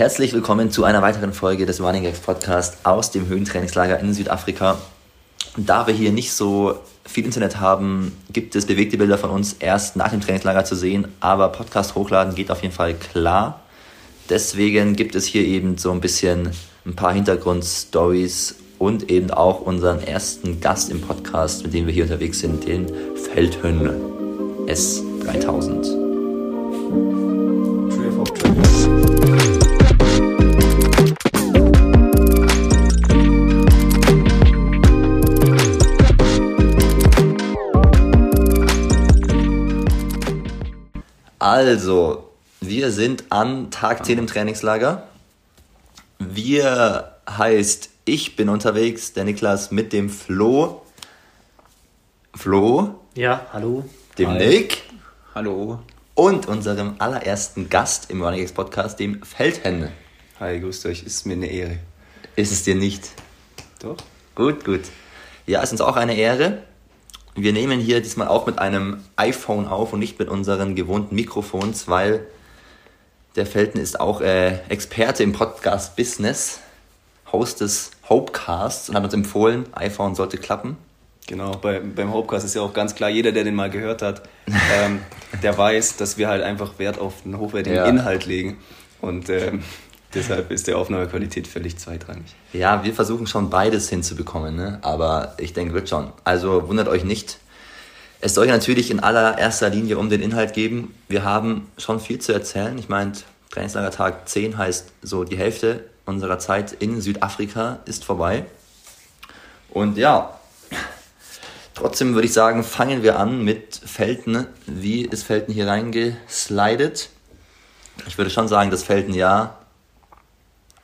Herzlich willkommen zu einer weiteren Folge des Running Gags Podcast aus dem Höhentrainingslager in Südafrika. Da wir hier nicht so viel Internet haben, gibt es bewegte Bilder von uns erst nach dem Trainingslager zu sehen, aber Podcast hochladen geht auf jeden Fall klar. Deswegen gibt es hier eben so ein bisschen ein paar Hintergrundstories und eben auch unseren ersten Gast im Podcast, mit dem wir hier unterwegs sind, den Feldhön S3000. Also, wir sind an Tag 10 im Trainingslager. Wir heißt, ich bin unterwegs, der Niklas mit dem Flo. Flo. Ja, hallo. Dem Hi. Nick. Hallo. Und unserem allerersten Gast im Running X Podcast, dem Feldhen. Hi, grüßt euch, ist mir eine Ehre. Ist es dir nicht? Doch. Gut, gut. Ja, es ist uns auch eine Ehre. Wir nehmen hier diesmal auch mit einem iPhone auf und nicht mit unseren gewohnten Mikrofons, weil der Felten ist auch äh, Experte im Podcast-Business, Host des Hopecasts und hat uns empfohlen, iPhone sollte klappen. Genau, bei, beim Hopecast ist ja auch ganz klar, jeder, der den mal gehört hat, ähm, der weiß, dass wir halt einfach Wert auf einen hochwertigen ja. Inhalt legen. Und ähm, Deshalb ist die Aufnahmequalität völlig zweitrangig. Ja, wir versuchen schon beides hinzubekommen, ne? aber ich denke, wird schon. Also wundert euch nicht. Es soll natürlich in allererster Linie um den Inhalt geben. Wir haben schon viel zu erzählen. Ich meine, Trainingslager Tag 10 heißt so, die Hälfte unserer Zeit in Südafrika ist vorbei. Und ja, trotzdem würde ich sagen, fangen wir an mit Felten. Wie ist Felten hier reingeslidet? Ich würde schon sagen, dass Felten ja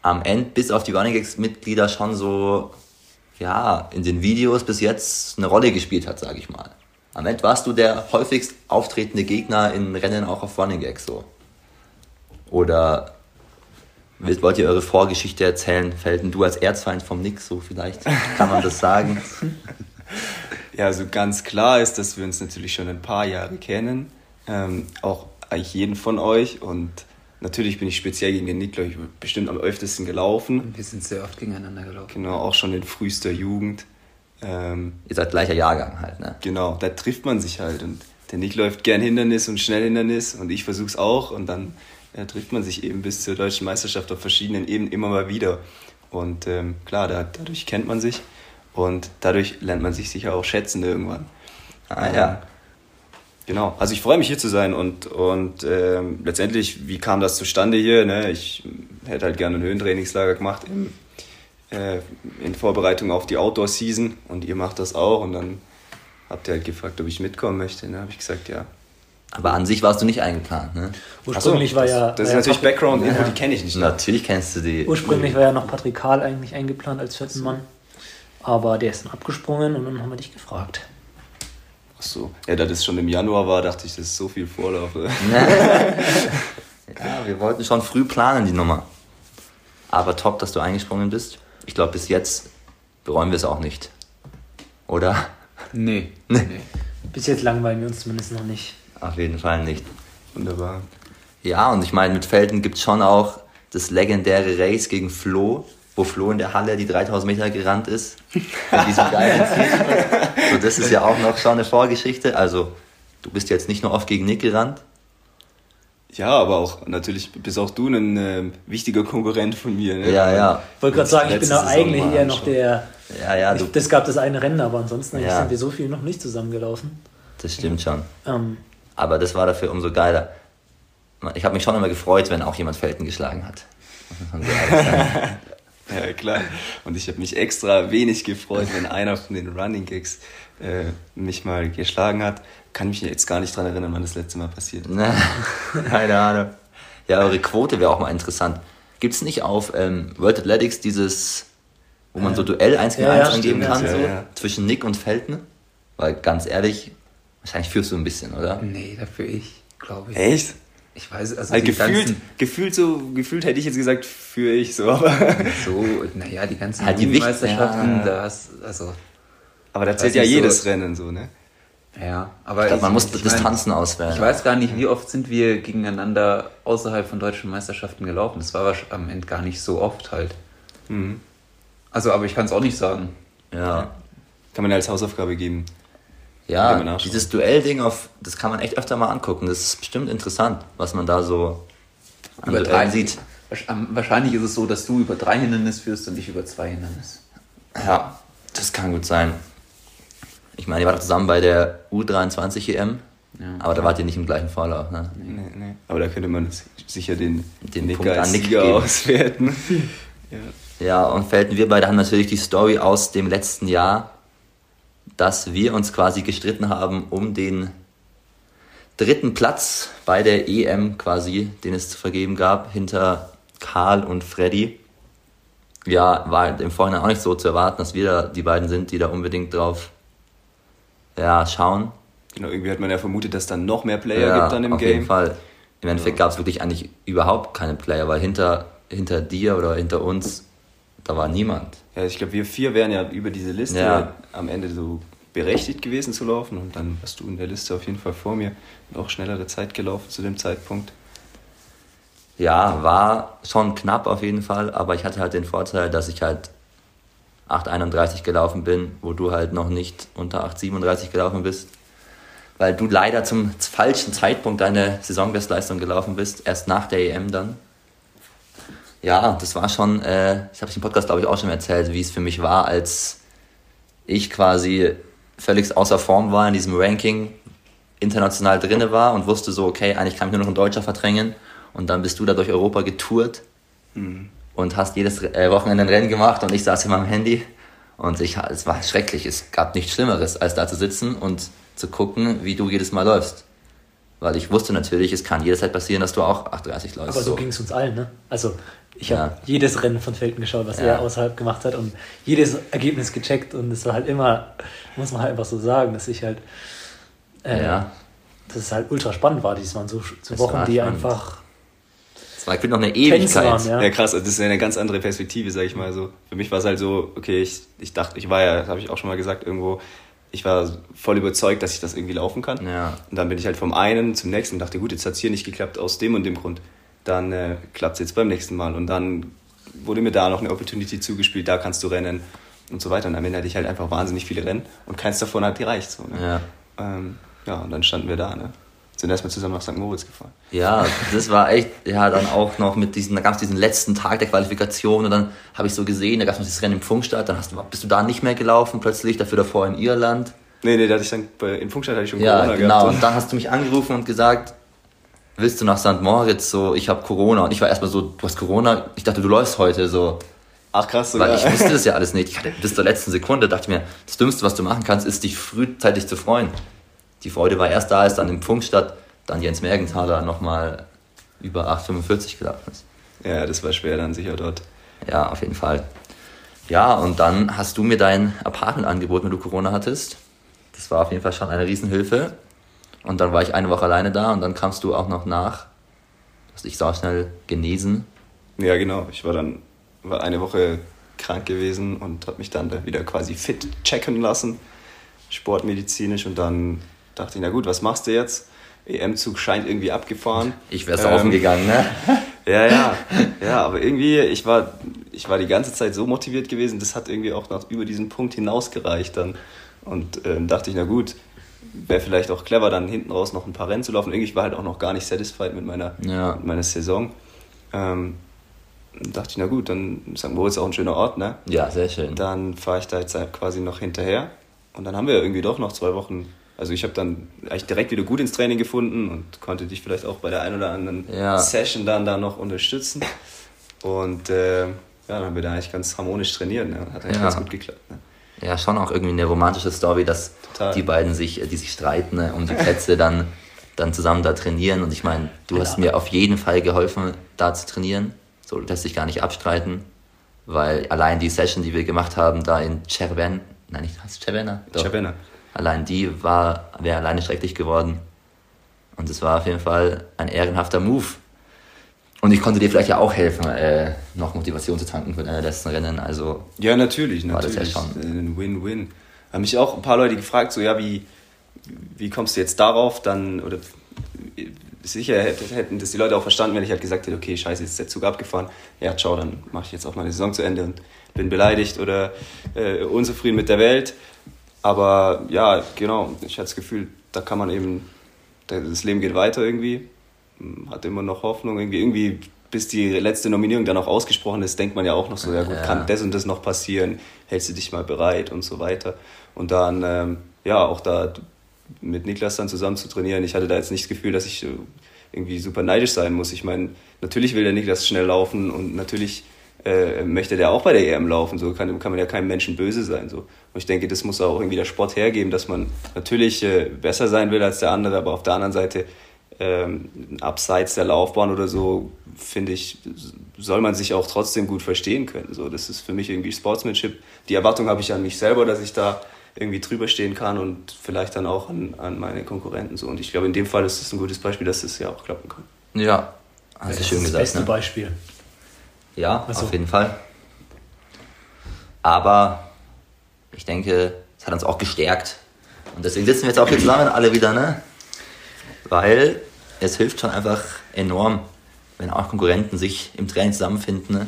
am Ende bis auf die Running Gags Mitglieder schon so, ja, in den Videos bis jetzt eine Rolle gespielt hat, sage ich mal. Am Ende warst du der häufigst auftretende Gegner in Rennen auch auf Running Gags so. Oder wollt ihr eure Vorgeschichte erzählen? Felden, du als Erzfeind vom Nick, so vielleicht kann man das sagen. ja, also ganz klar ist, dass wir uns natürlich schon ein paar Jahre kennen. Ähm, auch eigentlich jeden von euch und Natürlich bin ich speziell gegen den Nick, glaube ich, bestimmt am öftesten gelaufen. Wir sind sehr oft gegeneinander gelaufen. Genau, auch schon in frühester Jugend. Ähm, Ihr seid gleicher Jahrgang halt, ne? Genau, da trifft man sich halt. Und der Nick läuft gern Hindernis und Schnellhindernis und ich versuche es auch. Und dann ja, trifft man sich eben bis zur deutschen Meisterschaft auf verschiedenen Ebenen immer mal wieder. Und ähm, klar, da, dadurch kennt man sich und dadurch lernt man sich sicher auch schätzen irgendwann. Ah ja. Genau, also ich freue mich hier zu sein und, und ähm, letztendlich, wie kam das zustande hier? Ne? Ich hätte halt gerne ein Höhentrainingslager gemacht im, äh, in Vorbereitung auf die Outdoor-Season und ihr macht das auch und dann habt ihr halt gefragt, ob ich mitkommen möchte. Ne? habe ich gesagt, ja. Aber an sich warst du nicht eingeplant, ne? Ursprünglich so, war ja. Das, ist natürlich Background-Info, ja. die kenne ich nicht. Natürlich kennst du die. Ursprünglich war ja noch Patrick Karl eigentlich eingeplant als vierten Mann. Aber der ist dann abgesprungen und dann haben wir dich gefragt. Ach so. Ja, da das schon im Januar war, dachte ich, das ist so viel Vorlauf. ja, wir wollten schon früh planen, die Nummer. Aber top, dass du eingesprungen bist. Ich glaube, bis jetzt bereuen wir es auch nicht. Oder? Nee. nee. nee. Bis jetzt langweilen wir uns zumindest noch nicht. Auf jeden Fall nicht. Wunderbar. Ja, und ich meine, mit Felden gibt es schon auch das legendäre Race gegen Flo, wo Flo in der Halle die 3000 Meter gerannt ist. Mit diesem geilen Ziel. So, das ist ja auch noch schon eine Vorgeschichte. Also, du bist jetzt nicht nur oft gegen Nick gerannt. Ja, aber auch natürlich bist auch du ein äh, wichtiger Konkurrent von mir. Ne? Ja, ja. Ich wollte gerade sagen, ich bin da eigentlich eher noch der. Ja, ja. Ich, das gab das eine Rennen, aber ansonsten ja. sind wir so viel noch nicht zusammengelaufen. Das stimmt schon. Ähm, aber das war dafür umso geiler. Ich habe mich schon immer gefreut, wenn auch jemand Felten geschlagen hat. Ja, klar. Und ich habe mich extra wenig gefreut, wenn einer von den Running Gigs äh, mich mal geschlagen hat. Kann mich jetzt gar nicht daran erinnern, wann das letzte Mal passiert ist. Keine Ahnung. Ja, eure Quote wäre auch mal interessant. Gibt es nicht auf ähm, World Athletics dieses, wo man so Duell 1 gegen 1 ja, angeben kann, ja, so, ja. zwischen Nick und Felten? Weil ganz ehrlich, wahrscheinlich führst du ein bisschen, oder? Nee, dafür ich, glaube ich. Echt? Ich weiß, also, also gefühlt, gefühlt so, gefühlt hätte ich jetzt gesagt, für ich so, aber. So, naja, die ganzen halt die Meisterschaften, ja. da hast, also. Aber da zählt ja jedes so, Rennen so, ne? Ja, aber Ich glaube, man ich- muss ich mein, Distanzen auswählen. Ich weiß gar nicht, wie oft sind wir gegeneinander außerhalb von deutschen Meisterschaften gelaufen. Das war am Ende gar nicht so oft halt. Mhm. Also, aber ich kann es auch nicht sagen. Ja. Kann man als Hausaufgabe geben. Ja, dieses Duellding auf, das kann man echt öfter mal angucken. Das ist bestimmt interessant, was man da so an Über drei sieht. Wahrscheinlich ist es so, dass du über drei Hindernisse führst und ich über zwei Hindernisse. Ja, das kann gut sein. Ich meine, ihr wart zusammen bei der U23 EM, Ja. aber da wart ihr nicht im gleichen Vorlauf. Ne? Nee, nee. Aber da könnte man sicher den, Den Nick Punkt an Nick geben. auswerten. ja. Ja, und Felten, wir beide haben natürlich die Story aus dem letzten Jahr, dass wir uns quasi gestritten haben um den dritten Platz bei der EM quasi, den es zu vergeben gab, hinter Karl und Freddy. Ja, war im Vorhinein auch nicht so zu erwarten, dass wir da die beiden sind, die da unbedingt drauf ja, schauen. Genau, irgendwie hat man ja vermutet, dass dann noch mehr Player ja, gibt dann im auf Game. jeden Fall. Im Endeffekt gab es wirklich eigentlich überhaupt keine Player, weil hinter, hinter dir oder hinter uns, da war niemand. Ja, ich glaube, wir vier wären ja über diese Liste Ja. am Ende so berechtigt gewesen zu laufen und dann warst du in der Liste auf jeden Fall vor mir und auch schnellere Zeit gelaufen zu dem Zeitpunkt. Ja, war schon knapp auf jeden Fall, aber ich hatte halt den Vorteil, dass ich halt 8,31 gelaufen bin, wo du halt noch nicht unter 8,37 gelaufen bist, weil du leider zum falschen Zeitpunkt deine Saisonbestleistung gelaufen bist, erst nach der EM dann. Ja, das war schon, äh, ich habe es im Podcast glaube ich auch schon erzählt, wie es für mich war, als ich quasi völlig außer Form war in diesem Ranking, international drinne war und wusste so, okay, eigentlich kann mich nur noch ein Deutscher verdrängen und dann bist du da durch Europa getourt und hast jedes äh, Wochenende ein Rennen gemacht und ich saß hier am Handy und ich, es war schrecklich. Es gab nichts Schlimmeres, als da zu sitzen und zu gucken, wie du jedes Mal läufst. Weil ich wusste natürlich, es kann jederzeit passieren, dass du auch 8,30 läufst. Aber so ging es uns allen, ne? Also ich Ja. habe jedes Rennen von Felten geschaut, was Ja. er außerhalb gemacht hat und jedes Ergebnis gecheckt und es war halt immer, muss man halt einfach so sagen, dass ich halt, äh, Ja. dass es halt ultra spannend war, dieses Mal so so Wochen, die spannend. einfach Es war gefühlt noch eine Ewigkeit. waren, ja. Ja, krass, also das ist ja eine ganz andere Perspektive, sag ich mal so. Für mich war es halt so, okay, ich, ich dachte, ich war ja, das habe ich auch schon mal gesagt, irgendwo, ich war voll überzeugt, dass ich das irgendwie laufen kann. Ja. Und dann bin ich halt vom einen zum nächsten und dachte, gut, jetzt hat es hier nicht geklappt aus dem und dem Grund. Dann äh, klappt es jetzt beim nächsten Mal. Und dann wurde mir da noch eine Opportunity zugespielt, da kannst du rennen und so weiter. Und am Ende hatte ich halt einfach wahnsinnig viele Rennen und keins davon hat gereicht. So, ne? Ja. Ähm, ja, und dann standen wir da, ne? Sind erstmal zusammen nach St. Moritz gefahren. Ja, das war echt, ja, dann auch noch mit diesen, da gab es diesen letzten Tag der Qualifikation und dann habe ich so gesehen, da gab es noch dieses Rennen im Funkstadt, dann hast du, bist du da nicht mehr gelaufen plötzlich, dafür davor in Irland. Nee, nee, da hatte ich dann, bei, in Funkstadt hatte ich schon Ja, Corona genau. gehabt. Und dann hast du mich angerufen und gesagt, willst du nach St. Moritz? So, ich habe Corona. Und ich war erstmal so, du hast Corona? Ich dachte, du läufst heute so. Ach krass, Weil sogar. ich wusste das ja alles nicht. Ich hatte bis zur letzten Sekunde, dachte mir, das Dümmste, was du machen kannst, ist dich frühzeitig zu freuen. Die Freude war erst da, als dann im Funkstadt dann Jens Mergenthaler nochmal über 8,45 gelaufen ist. Ja, das war schwer dann sicher dort. Ja, auf jeden Fall. Ja, und dann hast du mir dein Apartment angeboten, wenn du Corona hattest. Das war auf jeden Fall schon eine Riesenhilfe. Und dann war ich eine Woche alleine da und dann kamst du auch noch nach. Du hast dich sau schnell genesen. Ja, genau. Ich war dann war eine Woche krank gewesen und habe mich dann da wieder quasi fit checken lassen, sportmedizinisch. Und dann dachte ich, na gut, was machst du jetzt? EM-Zug scheint irgendwie abgefahren. Ich wäre saufen Ähm, gegangen, ne? Ja, ja, ja, aber irgendwie, ich war, ich war die ganze Zeit so motiviert gewesen, das hat irgendwie auch noch über diesen Punkt hinausgereicht dann. Und ähm, dachte ich, na gut, wäre vielleicht auch clever, dann hinten raus noch ein paar Rennen zu laufen. Irgendwie war halt auch noch gar nicht satisfied mit meiner, Ja. mit meiner Saison. Ähm, dachte ich, na gut, dann St. Moritz ist auch ein schöner Ort, ne? Ja, sehr schön. Dann fahre ich da jetzt halt quasi noch hinterher. Und dann haben wir irgendwie doch noch zwei Wochen. Also ich habe dann eigentlich direkt wieder gut ins Training gefunden und konnte dich vielleicht auch bei der einen oder anderen Ja. Session dann da noch unterstützen. Und äh, ja, dann haben wir da eigentlich ganz harmonisch trainiert. Ne? Hat eigentlich Ja. ganz gut geklappt. Ne? Ja, schon auch irgendwie eine romantische Story, dass Total. die beiden sich, äh, die sich streiten ne, um die Plätze, dann, dann zusammen da trainieren. Und ich meine, du hast mir auf jeden Fall geholfen, da zu trainieren. So lässt sich gar nicht abstreiten. Weil allein die Session, die wir gemacht haben, da in Cerven, nein, nicht heißt Cervena? Allein die war, wäre alleine schrecklich geworden. Und es war auf jeden Fall ein ehrenhafter Move. Und ich konnte dir vielleicht ja auch helfen, äh, noch Motivation zu tanken für deine letzten Rennen. Also Ja, natürlich, War das ja natürlich. schon. Ein Win-Win. Haben mich auch ein paar Leute gefragt, so, ja, wie, wie kommst du jetzt darauf? Dann, oder sicher hätten das die Leute auch verstanden, wenn ich halt gesagt hätte, okay, scheiße, jetzt ist der Zug abgefahren. Ja, ciao, dann mache ich jetzt auch meine Saison zu Ende und bin beleidigt oder äh, unzufrieden mit der Welt. Aber ja, genau, ich hatte das Gefühl, da kann man eben, das Leben geht weiter irgendwie, hat immer noch Hoffnung, irgendwie, irgendwie bis die letzte Nominierung dann auch ausgesprochen ist, denkt man ja auch noch so, ja gut, ja. kann das und das noch passieren, hältst du dich mal bereit und so weiter. Und dann, ähm, ja, auch da mit Niklas dann zusammen zu trainieren, ich hatte da jetzt nicht das Gefühl, dass ich irgendwie super neidisch sein muss. Ich meine, natürlich will der Niklas schnell laufen und natürlich äh, möchte der auch bei der EM laufen. So kann, kann man ja keinem Menschen böse sein. So. Und ich denke, das muss auch irgendwie der Sport hergeben, dass man natürlich äh, besser sein will als der andere, aber auf der anderen Seite ähm, abseits der Laufbahn oder so, finde ich, soll man sich auch trotzdem gut verstehen können. So, das ist für mich irgendwie Sportsmanship. Die Erwartung habe ich an mich selber, dass ich da irgendwie drüber stehen kann und vielleicht dann auch an, an meine Konkurrenten. So. Und ich glaube, in dem Fall ist es ein gutes Beispiel, dass das ja auch klappen kann. Ja, hast du schön gesagt. Das beste ne? Beispiel. Ja, also. auf jeden Fall. Aber ich denke, es hat uns auch gestärkt. Und deswegen sitzen wir jetzt auch hier zusammen alle wieder, ne? Weil es hilft schon einfach enorm, wenn auch Konkurrenten sich im Training zusammenfinden, ne?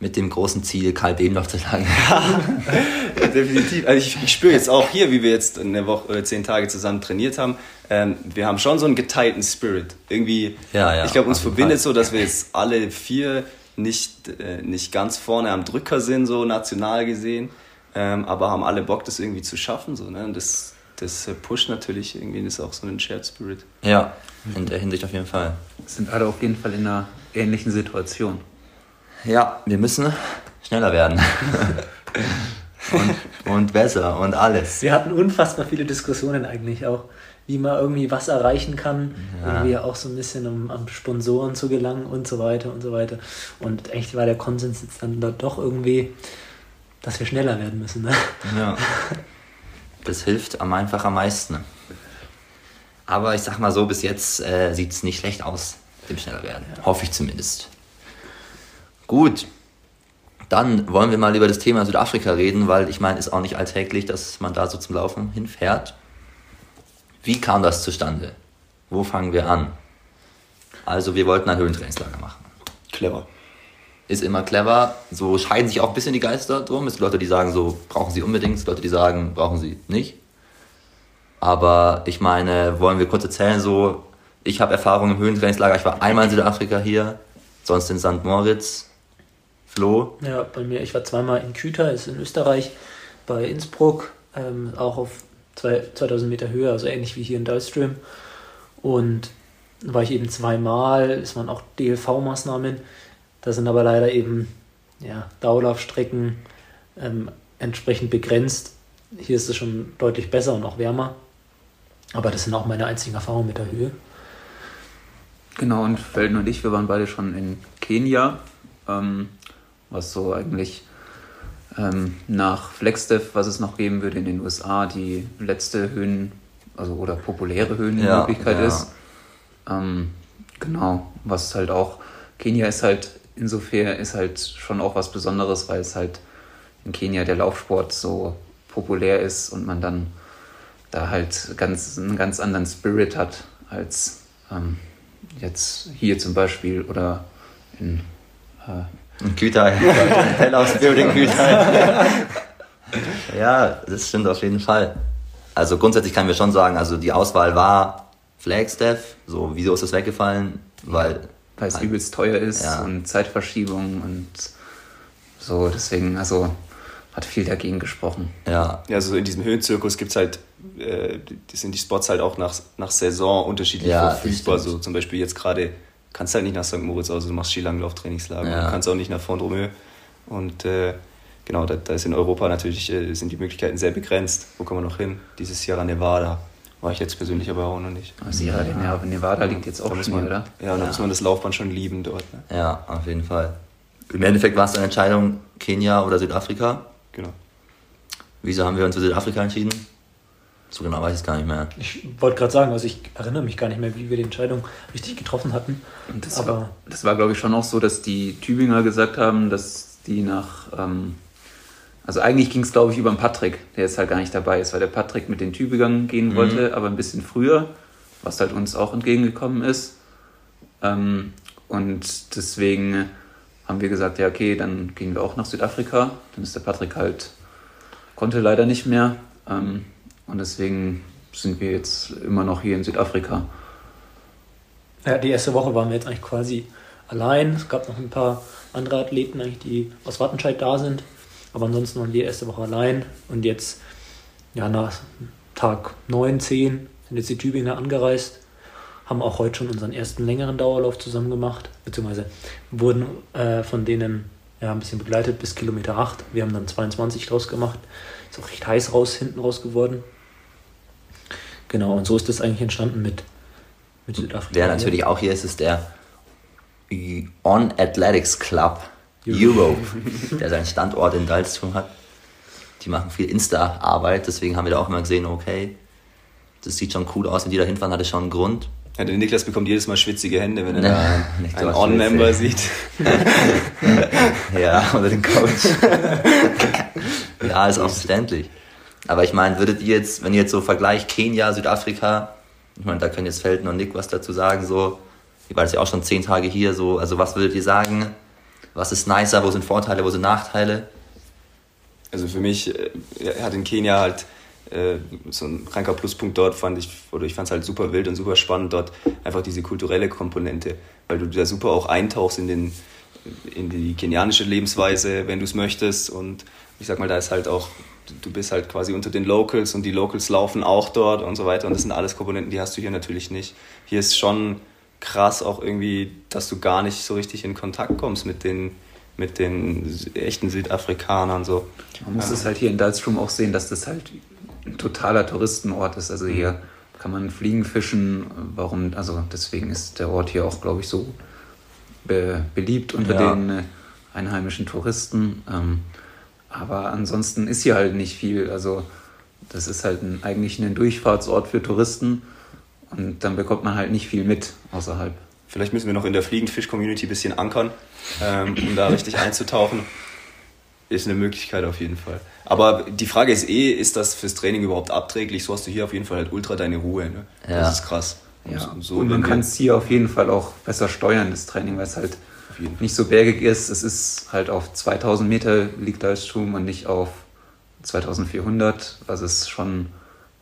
mit dem großen Ziel, Karl Behm noch zu schlagen. Ja, definitiv. Also ich, ich spüre jetzt auch hier, wie wir jetzt eine Woche oder zehn Tage zusammen trainiert haben, ähm, wir haben schon so einen geteilten Spirit. Irgendwie, ja, ja, ich glaube, uns verbindet Fall. so, dass wir jetzt alle vier nicht, äh, nicht ganz vorne am Drücker sind, so national gesehen, ähm, aber haben alle Bock, das irgendwie zu schaffen. So, ne? Und das, das pusht natürlich irgendwie, das ist auch so ein Shared Spirit. Ja, in der Hinsicht auf jeden Fall. Sind alle auf jeden Fall in einer ähnlichen Situation. Ja, wir müssen schneller werden. und, und besser und alles. Wir hatten unfassbar viele Diskussionen eigentlich auch wie man irgendwie was erreichen kann, ja. irgendwie auch so ein bisschen um an Sponsoren zu gelangen und so weiter und so weiter. Und eigentlich war der Konsens jetzt dann da doch irgendwie, dass wir schneller werden müssen. Ne? Ja. Das hilft am einfach am meisten. Aber ich sag mal so, bis jetzt äh, sieht es nicht schlecht aus, dem schneller werden. Ja. Hoffe ich zumindest. Gut. Dann wollen wir mal über das Thema Südafrika reden, weil ich meine, ist auch nicht alltäglich, dass man da so zum Laufen hinfährt. Wie kam das zustande? Wo fangen wir an? Also wir wollten ein Höhentrainingslager machen. Clever. Ist immer clever. So scheiden sich auch ein bisschen die Geister drum. Es gibt Leute, die sagen so, brauchen sie unbedingt. Es gibt Leute, die sagen, brauchen sie nicht. Aber ich meine, wollen wir kurz erzählen, so, ich habe Erfahrung im Höhentrainingslager. Ich war einmal in Südafrika hier, sonst in St. Moritz. Flo? Ja, bei mir, ich war zweimal in Küta, ist in Österreich, bei Innsbruck, ähm, auch auf 2000 Meter Höhe, also ähnlich wie hier in Dullstream. Und war ich eben zweimal, es waren auch DLV-Maßnahmen. Da sind aber leider eben ja, Dauerlaufstrecken ähm, entsprechend begrenzt. Hier ist es schon deutlich besser und auch wärmer. Aber das sind auch meine einzigen Erfahrungen mit der Höhe. Genau, und Felden und ich, wir waren beide schon in Kenia, ähm, was so eigentlich ähm, nach Flexdev, was es noch geben würde in den USA, die letzte Höhen, also oder populäre Höhenmöglichkeit ja, ja. ist. Ähm, genau, was halt auch, Kenia ist halt insofern ist halt schon auch was Besonderes, weil es halt in Kenia der Laufsport so populär ist und man dann da halt ganz, einen ganz anderen Spirit hat als ähm, jetzt hier zum Beispiel oder in äh, Güter, Hell aus Building Güter. ja, das stimmt auf jeden Fall. Also grundsätzlich kann wir schon sagen, also die Auswahl war Flagstaff. So, wieso ist das weggefallen? Weil weil es halt, übelst teuer ist ja. und Zeitverschiebung und so. Deswegen, also hat viel dagegen gesprochen. Ja, ja also in diesem Höhenzirkus gibt es halt, äh, sind die Spots halt auch nach, nach Saison unterschiedlich ja, verfügbar. So zum Beispiel jetzt gerade kannst halt nicht nach St. Moritz, also du machst Skilanglauf-Trainingslager, ja. du kannst auch nicht nach Font-Romeu. Und äh, genau, da, da, ist in Europa natürlich, äh, sind die Möglichkeiten sehr begrenzt. Wo kommen wir noch hin? Dieses Sierra Nevada war ich jetzt persönlich aber auch noch nicht. Sierra ja. Nevada liegt jetzt auch schon, oder? Ja, da muss man das Laufband schon lieben dort. Ne? Ja, auf jeden Fall. Im Endeffekt war es eine Entscheidung, Kenia oder Südafrika. Genau. Wieso haben wir uns für Südafrika entschieden? So genau weiß ich es gar nicht mehr. Ich wollte gerade sagen, also ich erinnere mich gar nicht mehr, wie wir die Entscheidung richtig getroffen hatten. Das Aber war, das war, glaube ich, schon auch so, dass die Tübinger gesagt haben, dass die nach, ähm, also eigentlich ging es, glaube ich, über den Patrick, der jetzt halt gar nicht dabei ist, weil der Patrick mit den Tübingen gehen Mhm. wollte, aber ein bisschen früher, was halt uns auch entgegengekommen ist. Ähm, und deswegen haben wir gesagt, ja, okay, dann gehen wir auch nach Südafrika. Dann ist der Patrick halt, konnte leider nicht mehr. Ähm, und deswegen sind wir jetzt immer noch hier in Südafrika. Ja, die erste Woche waren wir jetzt eigentlich quasi allein. Es gab noch ein paar andere Athleten, eigentlich, die aus Wattenscheid da sind. Aber ansonsten waren wir die erste Woche allein. Und jetzt, ja, nach Tag 9, 10 sind jetzt die Tübinger angereist. Haben auch heute schon unseren ersten längeren Dauerlauf zusammen gemacht. Beziehungsweise wurden äh, von denen ja, ein bisschen begleitet bis Kilometer 8. Wir haben dann 22 draus gemacht. Ist auch recht heiß raus, hinten raus geworden. Genau, und so ist das eigentlich entstanden mit, mit Südafrika. Wer natürlich auch hier ist, ist der On Athletics Club Europe, der seinen Standort in Dalstrom hat. Die machen viel Insta-Arbeit, deswegen haben wir da auch immer gesehen, okay, das sieht schon cool aus, wenn die da hinfahren, hat es schon einen Grund. Ja, der Niklas bekommt jedes Mal schwitzige Hände, wenn er da einen so On-Member sieht. Ja, oder den Coach. ja, ist auch verständlich. Aber ich meine, würdet ihr jetzt, wenn ihr jetzt so vergleicht Kenia, Südafrika, ich meine, da können jetzt Felten und Nick was dazu sagen, so, ihr wart ja auch schon zehn Tage hier, so, also was würdet ihr sagen? Was ist nicer, wo sind Vorteile, wo sind Nachteile? Also für mich äh, hat in Kenia halt äh, so ein kranker Pluspunkt dort, fand ich, oder ich fand es halt super wild und super spannend dort, einfach diese kulturelle Komponente, weil du da super auch eintauchst in, den, in die kenianische Lebensweise, wenn du es möchtest. Und ich sag mal, da ist halt auch, du bist halt quasi unter den Locals und die Locals laufen auch dort und so weiter. Und das sind alles Komponenten, die hast du hier natürlich nicht. Hier ist schon krass auch irgendwie, dass du gar nicht so richtig in Kontakt kommst mit den, mit den echten Südafrikanern so. Man muss es halt hier in Dalstrom auch sehen, dass das halt ein totaler Touristenort ist. Also hier kann man fliegen, fischen. Warum? Also deswegen ist der Ort hier auch, glaube ich, so be beliebt unter Ja. den äh, einheimischen Touristen. Ähm, aber ansonsten ist hier halt nicht viel. Also das ist halt ein, eigentlich ein Durchfahrtsort für Touristen. Und dann bekommt man halt nicht viel mit außerhalb. Vielleicht müssen wir noch in der Fliegenfisch-Community ein bisschen ankern, ähm, um da richtig einzutauchen. Ist eine Möglichkeit auf jeden Fall. Aber die Frage ist eh, ist das fürs Training überhaupt abträglich? So hast du hier auf jeden Fall halt ultra deine Ruhe. Ne? Ja. Das ist krass. Ja, so, und man kann es hier auf jeden Fall auch besser steuern, das Training, weil es halt. Nicht so bergig ist. Es ist halt auf 2000 Meter liegt Dalstrom und nicht auf 2400, was es schon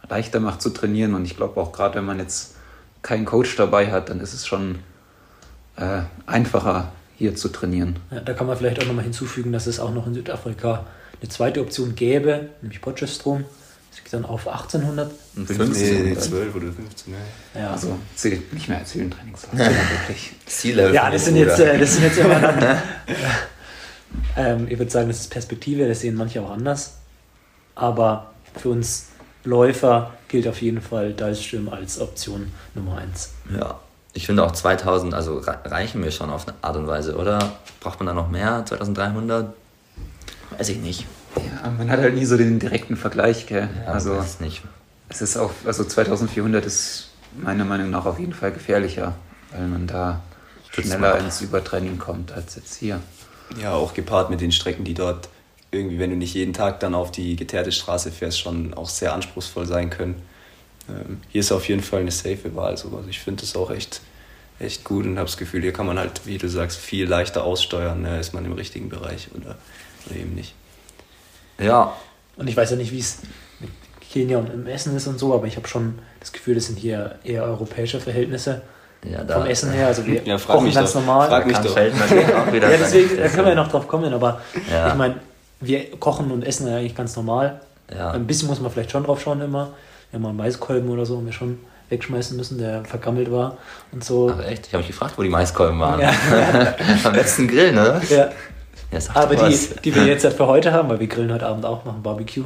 leichter macht zu trainieren. Und ich glaube auch gerade, wenn man jetzt keinen Coach dabei hat, dann ist es schon äh, einfacher hier zu trainieren. Ja, da kann man vielleicht auch nochmal hinzufügen, dass es auch noch in Südafrika eine zweite Option gäbe, nämlich Potchefstroom. Dann auf 1800. Und Nee, 15. nee, 12 oder 15. Ja. Ja, Also zählt nicht mehr als Höhentrainingslager, wirklich. Sea-Level. ja das, sind jetzt, äh, das sind jetzt immer dann. äh, ähm, ich würde sagen, das ist Perspektive, das sehen manche auch anders. Aber für uns Läufer gilt auf jeden Fall Dalström als Option Nummer 1. Ja, ich finde auch 2000, also re- reichen mir schon auf eine Art und Weise, oder? Braucht man da noch mehr? 2300? Weiß ich nicht. Ja, man hat halt nie so den direkten Vergleich, gell? Ja, also weiß nicht. Es ist auch, also 2400 ist meiner Meinung nach auf jeden Fall gefährlicher, weil man da schneller ins Übertraining kommt als jetzt hier. ja, auch gepaart mit den Strecken, die dort irgendwie, wenn du nicht jeden Tag dann auf die geteerte Straße fährst, schon auch sehr anspruchsvoll sein können. Ähm, hier ist auf jeden Fall eine safe Wahl. So. Also ich finde das auch echt, echt gut und habe das Gefühl, hier kann man halt, wie du sagst, viel leichter aussteuern. Ne? Ist man im richtigen Bereich oder, oder eben nicht. Ja, Und ich weiß ja nicht, wie es mit Kenia und im Essen ist und so, aber ich habe schon das Gefühl, das sind hier eher europäische Verhältnisse ja da, vom Essen her. Also wir Ja, frag kochen mich ganz doch. normal. Frag mich doch. Feldmann natürlich auch wieder Ja, deswegen da können wir ja noch drauf kommen, aber Ja. ich meine, wir kochen und essen ja eigentlich ganz normal. Ja. Ein bisschen muss man vielleicht schon drauf schauen immer. Wir haben mal einen Maiskolben oder so, haben wir schon wegschmeißen müssen, der vergammelt war und so. Aber echt, ich habe mich gefragt, wo die Maiskolben waren. Ja. Am letzten Grill, ne? Ja. Ja, Aber die, was. die wir jetzt halt für heute haben, weil wir grillen heute Abend auch, machen Barbecue,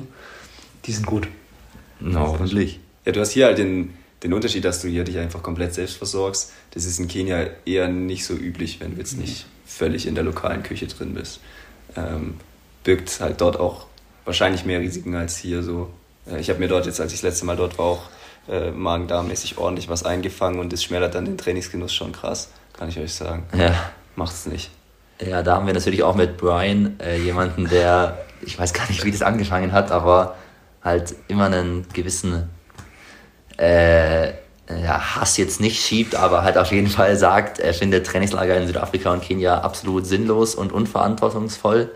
die sind gut. Na, hoffentlich. Ja, du hast hier halt den, den Unterschied, dass du hier dich einfach komplett selbst versorgst. Das ist in Kenia eher nicht so üblich, wenn du jetzt nicht völlig in der lokalen Küche drin bist. Ähm, birgt halt dort auch wahrscheinlich mehr Risiken als hier so. Äh, ich habe mir dort jetzt, als ich das letzte Mal dort war, auch äh, magen-darm-mäßig ordentlich was eingefangen und das schmälert dann den Trainingsgenuss schon krass, kann ich euch sagen. Ja. Macht's nicht. Ja, da haben wir natürlich auch mit Brian äh, jemanden, der, ich weiß gar nicht, wie das angefangen hat, aber halt immer einen gewissen äh, ja, Hass jetzt nicht schiebt, aber halt auf jeden Fall sagt, er findet Trainingslager in Südafrika und Kenia absolut sinnlos und unverantwortungsvoll,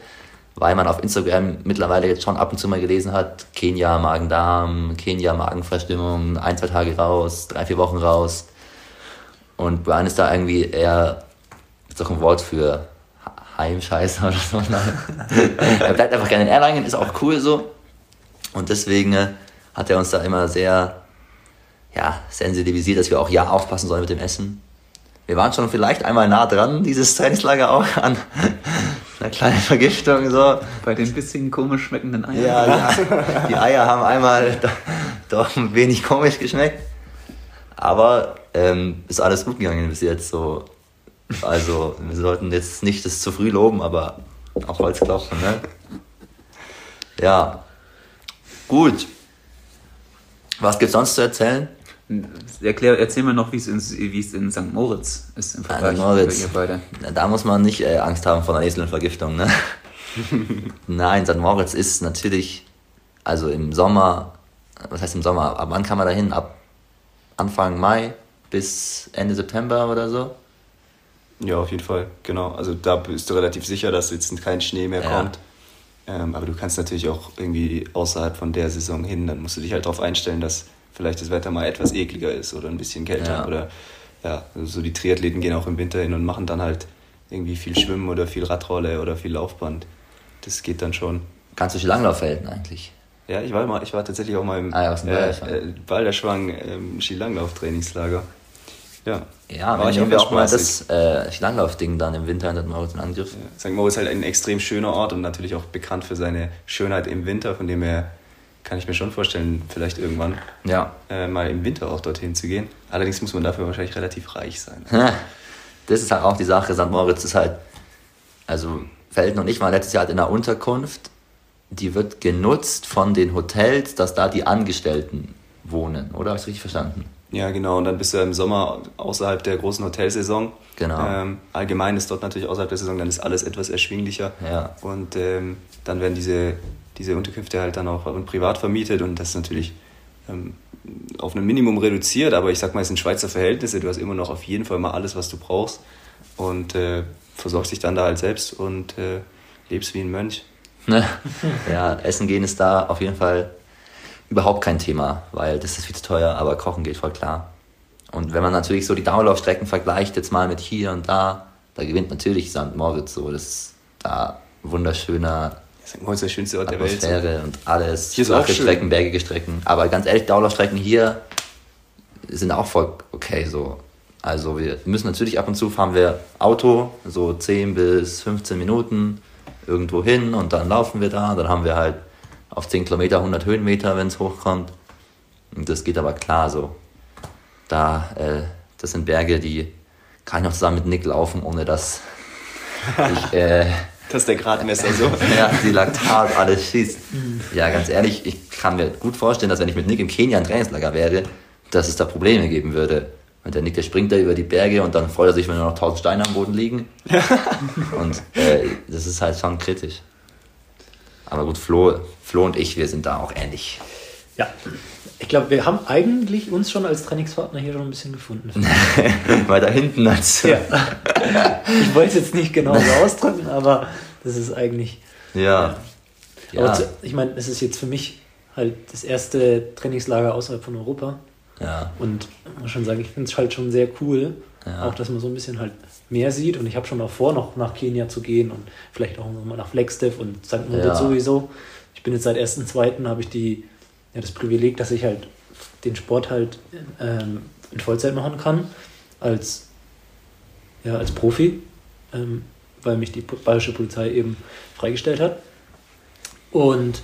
weil man auf Instagram mittlerweile jetzt schon ab und zu mal gelesen hat, Kenia Magen-Darm, Kenia Magenverstimmung, ein, zwei Tage raus, drei, vier Wochen raus. Und Brian ist da irgendwie eher, ist doch ein Wort für Heimscheißer oder so. er bleibt einfach gerne in Erlangen, ist auch cool so. Und deswegen äh, hat er uns da immer sehr ja, sensibilisiert, dass wir auch ja aufpassen sollen mit dem Essen. Wir waren schon vielleicht einmal nah dran, dieses Trainingslager auch, an einer kleinen Vergiftung. So. Bei den bisschen komisch schmeckenden Eiern. Ja, ja. die Eier haben einmal doch ein wenig komisch geschmeckt. Aber ähm, ist alles gut gegangen bis jetzt. So. Also wir sollten jetzt nicht das zu früh loben, aber auch Holzklopfen. Ne? Ja, gut. Was gibt's sonst zu erzählen? Erklär, erzähl mal noch, wie es in, wie es in St. Moritz ist im Vergleich Moritz. Da muss man nicht äh, Angst haben vor einer Eselvergiftung. Ne? Nein, St. Moritz ist natürlich, also im Sommer, was heißt im Sommer, ab wann kann man da hin? Ab Anfang Mai bis Ende September oder so? Ja, auf jeden Fall, genau. Also da bist du relativ sicher, dass jetzt kein Schnee mehr ja. kommt. Ähm, aber du kannst natürlich auch irgendwie außerhalb von der Saison hin, dann musst du dich halt darauf einstellen, dass vielleicht das Wetter mal etwas ekliger ist oder ein bisschen kälter. Ja. Oder ja, also so die Triathleten gehen auch im Winter hin und machen dann halt irgendwie viel Schwimmen oder viel Radrolle oder viel Laufband. Das geht dann schon. Kannst du Skilanglauf-Felden eigentlich? Ja, ich war, mal, ich war tatsächlich auch mal im ah, ja, äh, Balderschwang ähm, Skilanglauf-Trainingslager. Ja, ja war ich wir auch mal das äh, Skilanglauf-Ding dann im Winter in St. Moritz in Angriff. Ja. St. Moritz ist halt ein extrem schöner Ort und natürlich auch bekannt für seine Schönheit im Winter, von dem her kann ich mir schon vorstellen, vielleicht irgendwann ja. äh, mal im Winter auch dorthin zu gehen. Allerdings muss man dafür wahrscheinlich relativ reich sein. das ist halt auch die Sache. St. Moritz ist halt, also Felden und ich waren letztes Jahr halt in einer Unterkunft, die wird genutzt von den Hotels, dass da die Angestellten wohnen, oder? Habe ich richtig verstanden? Ja, genau. Und dann bist du im Sommer außerhalb der großen Hotelsaison. Genau. Ähm, allgemein ist dort natürlich außerhalb der Saison, dann ist alles etwas erschwinglicher. Ja. Und ähm, dann werden diese diese Unterkünfte halt dann auch privat vermietet und das natürlich ähm, auf ein Minimum reduziert, aber ich sag mal, es sind Schweizer Verhältnisse, du hast immer noch auf jeden Fall mal alles, was du brauchst und äh, versorgst dich dann da halt selbst und äh, lebst wie ein Mönch. ja, Essen gehen ist da auf jeden Fall überhaupt kein Thema, weil das ist viel zu teuer, aber Kochen geht voll klar. Und wenn man natürlich so die Dauerlaufstrecken vergleicht, jetzt mal mit hier und da, da gewinnt natürlich St. Moritz so. Das ist da wunderschöner St. Moritz ist der schönste Ort Atmosphäre der Welt. und alles. Hier ist auch Strecken, bergige Strecken. Aber ganz ehrlich, Dauerlaufstrecken hier sind auch voll okay so. Also wir müssen natürlich ab und zu fahren wir Auto, so 10 bis 15 Minuten irgendwo hin und dann laufen wir da. Dann haben wir halt auf 10 Kilometer 100 Höhenmeter, wenn es hochkommt. Und das geht aber klar so. Da, äh, das sind Berge, die kann ich noch zusammen mit Nick laufen, ohne dass ich äh, das ist der Gradmesser so. ja, die Laktat alles schießt. Ja, ganz ehrlich, ich kann mir gut vorstellen, dass wenn ich mit Nick im Kenia ein Trainingslager wäre, dass es da Probleme geben würde. Und der Nick, der springt da über die Berge und dann freut er sich, wenn nur noch tausend Steine am Boden liegen. und äh, das ist halt schon kritisch. Aber gut, Flo, Flo und ich, wir sind da auch ähnlich. Ja, ich glaube, wir haben eigentlich uns schon als Trainingspartner hier schon ein bisschen gefunden. Weiter hinten als. Ja. Ich wollte es jetzt nicht genau so ausdrücken, aber das ist eigentlich. Ja. ja. Aber zu, ich meine, es ist jetzt für mich halt das erste Trainingslager außerhalb von Europa. Ja. Und ich muss schon sagen, ich finde es halt schon sehr cool, ja. auch dass man so ein bisschen halt mehr sieht. Und ich habe schon auch vor, noch nach Kenia zu gehen und vielleicht auch mal nach Flagstaff und St. Moritz ja. sowieso. Ich bin jetzt seit 1.2. habe ich die ja, das Privileg, dass ich halt den Sport halt ähm, in Vollzeit machen kann, als, ja, als Profi, ähm, weil mich die bayerische Polizei eben freigestellt hat. Und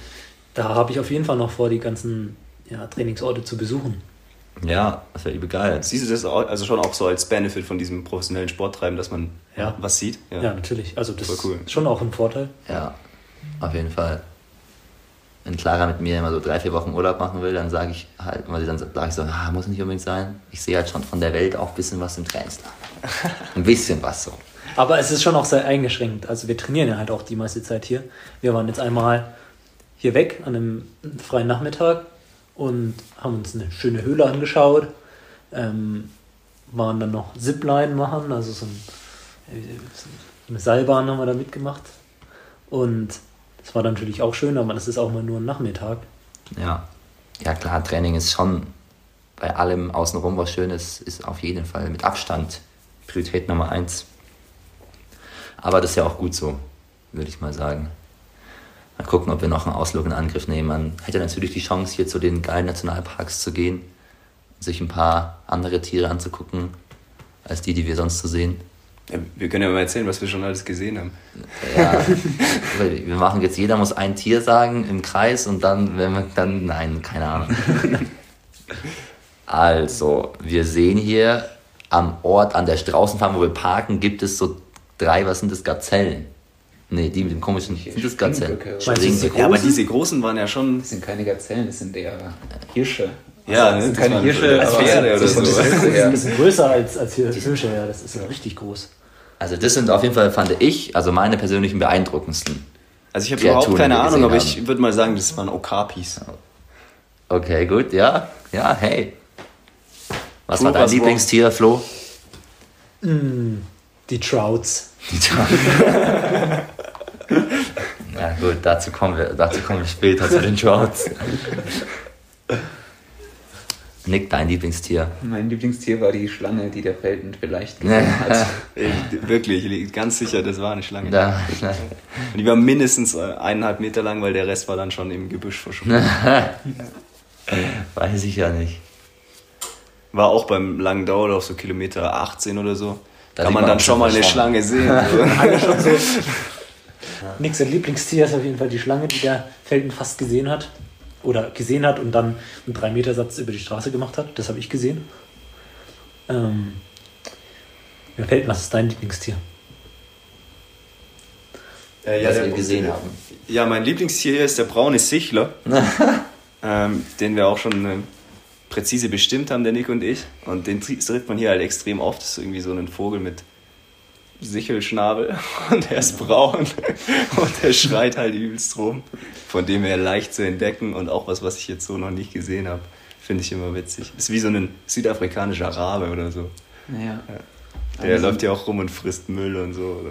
da habe ich auf jeden Fall noch vor, die ganzen ja, Trainingsorte zu besuchen. Ja, das wäre übel geil. Siehst du das also schon auch so als Benefit von diesem professionellen Sporttreiben, dass man ja. was sieht? Ja. ja, natürlich. Also das cool. ist schon auch ein Vorteil. Ja, auf jeden Fall. Wenn Clara mit mir immer so drei, vier Wochen Urlaub machen will, dann sage ich halt, weil sie dann sage ich so, ah, muss nicht unbedingt sein. Ich sehe halt schon von der Welt auch ein bisschen was im Trainingslager. Ein bisschen was so. Aber es ist schon auch sehr eingeschränkt. Also wir trainieren ja halt auch die meiste Zeit hier. Wir waren jetzt einmal hier weg an einem freien Nachmittag und haben uns eine schöne Höhle angeschaut. Ähm, waren dann noch Zipline machen, also so, ein, so eine Seilbahn haben wir da mitgemacht. Und das war natürlich auch schön, aber das ist auch mal nur ein Nachmittag. Ja, ja klar, Training ist schon bei allem außenrum was Schönes, ist auf jeden Fall mit Abstand Priorität Nummer eins. Aber das ist ja auch gut so, würde ich mal sagen. Mal gucken, ob wir noch einen Ausflug in Angriff nehmen. Man hätte natürlich die Chance, hier zu den geilen Nationalparks zu gehen, sich ein paar andere Tiere anzugucken, als die, die wir sonst so sehen. Ja, wir können ja mal erzählen, was wir schon alles gesehen haben. Ja, wir machen jetzt, jeder muss ein Tier sagen im Kreis und dann, wenn wir dann, nein, keine Ahnung. Also, wir sehen hier am Ort, an der Straußenfarm, wo wir parken, gibt es so drei, was sind das, Gazellen? Nee, die mit dem komischen, sind das Gazellen? Springböcke. Ja, aber diese großen waren ja schon... Das sind keine Gazellen, das sind eher Hirsche. Ja, also, das sind keine Hirsche, als Pferde oder so. Das ist ein bisschen größer als, als Hirsche, ja, das ist ja richtig groß. Also das sind auf jeden Fall, fand ich, also meine persönlichen beeindruckendsten. Also ich habe überhaupt keine Ahnung, aber ich würde mal sagen, das waren Okapis. Okay, gut, ja, ja, hey. Was Flo, war dein was Lieblingstier, war? Flo? Mm, die Trouts. Die Trouts. ja gut, dazu kommen wir, dazu kommen wir später zu den Trouts. Nick, dein Lieblingstier? Mein Lieblingstier war die Schlange, die der Felden vielleicht gesehen hat. Wirklich, ganz sicher, das war eine Schlange. Da, Und die war mindestens eineinhalb Meter lang, weil der Rest war dann schon im Gebüsch verschwunden. Weiß ich ja nicht. War auch beim langen Dauerlauf so Kilometer 18 oder so. Da kann man dann schon mal eine Schlange sehen. so. Nix, sein Lieblingstier ist auf jeden Fall die Schlange, die der Felden fast gesehen hat. Oder gesehen hat und dann einen 3-Meter-Satz über die Straße gemacht hat. Das habe ich gesehen. Ähm, mir fällt, was ist dein Lieblingstier? Äh, ja, was wir gesehen haben. Ja, mein Lieblingstier hier ist der braune Sichler, ähm, den wir auch schon äh, präzise bestimmt haben, der Nick und ich. Und den trifft man hier halt extrem oft. Das ist irgendwie so ein Vogel mit Sichelschnabel und er ist braun und er schreit halt übelst rum. Von dem her leicht zu entdecken und auch was, was ich jetzt so noch nicht gesehen habe, finde ich immer witzig. Ist wie so ein südafrikanischer Rabe oder so. Ja. Der also läuft ja auch rum und frisst Müll und so.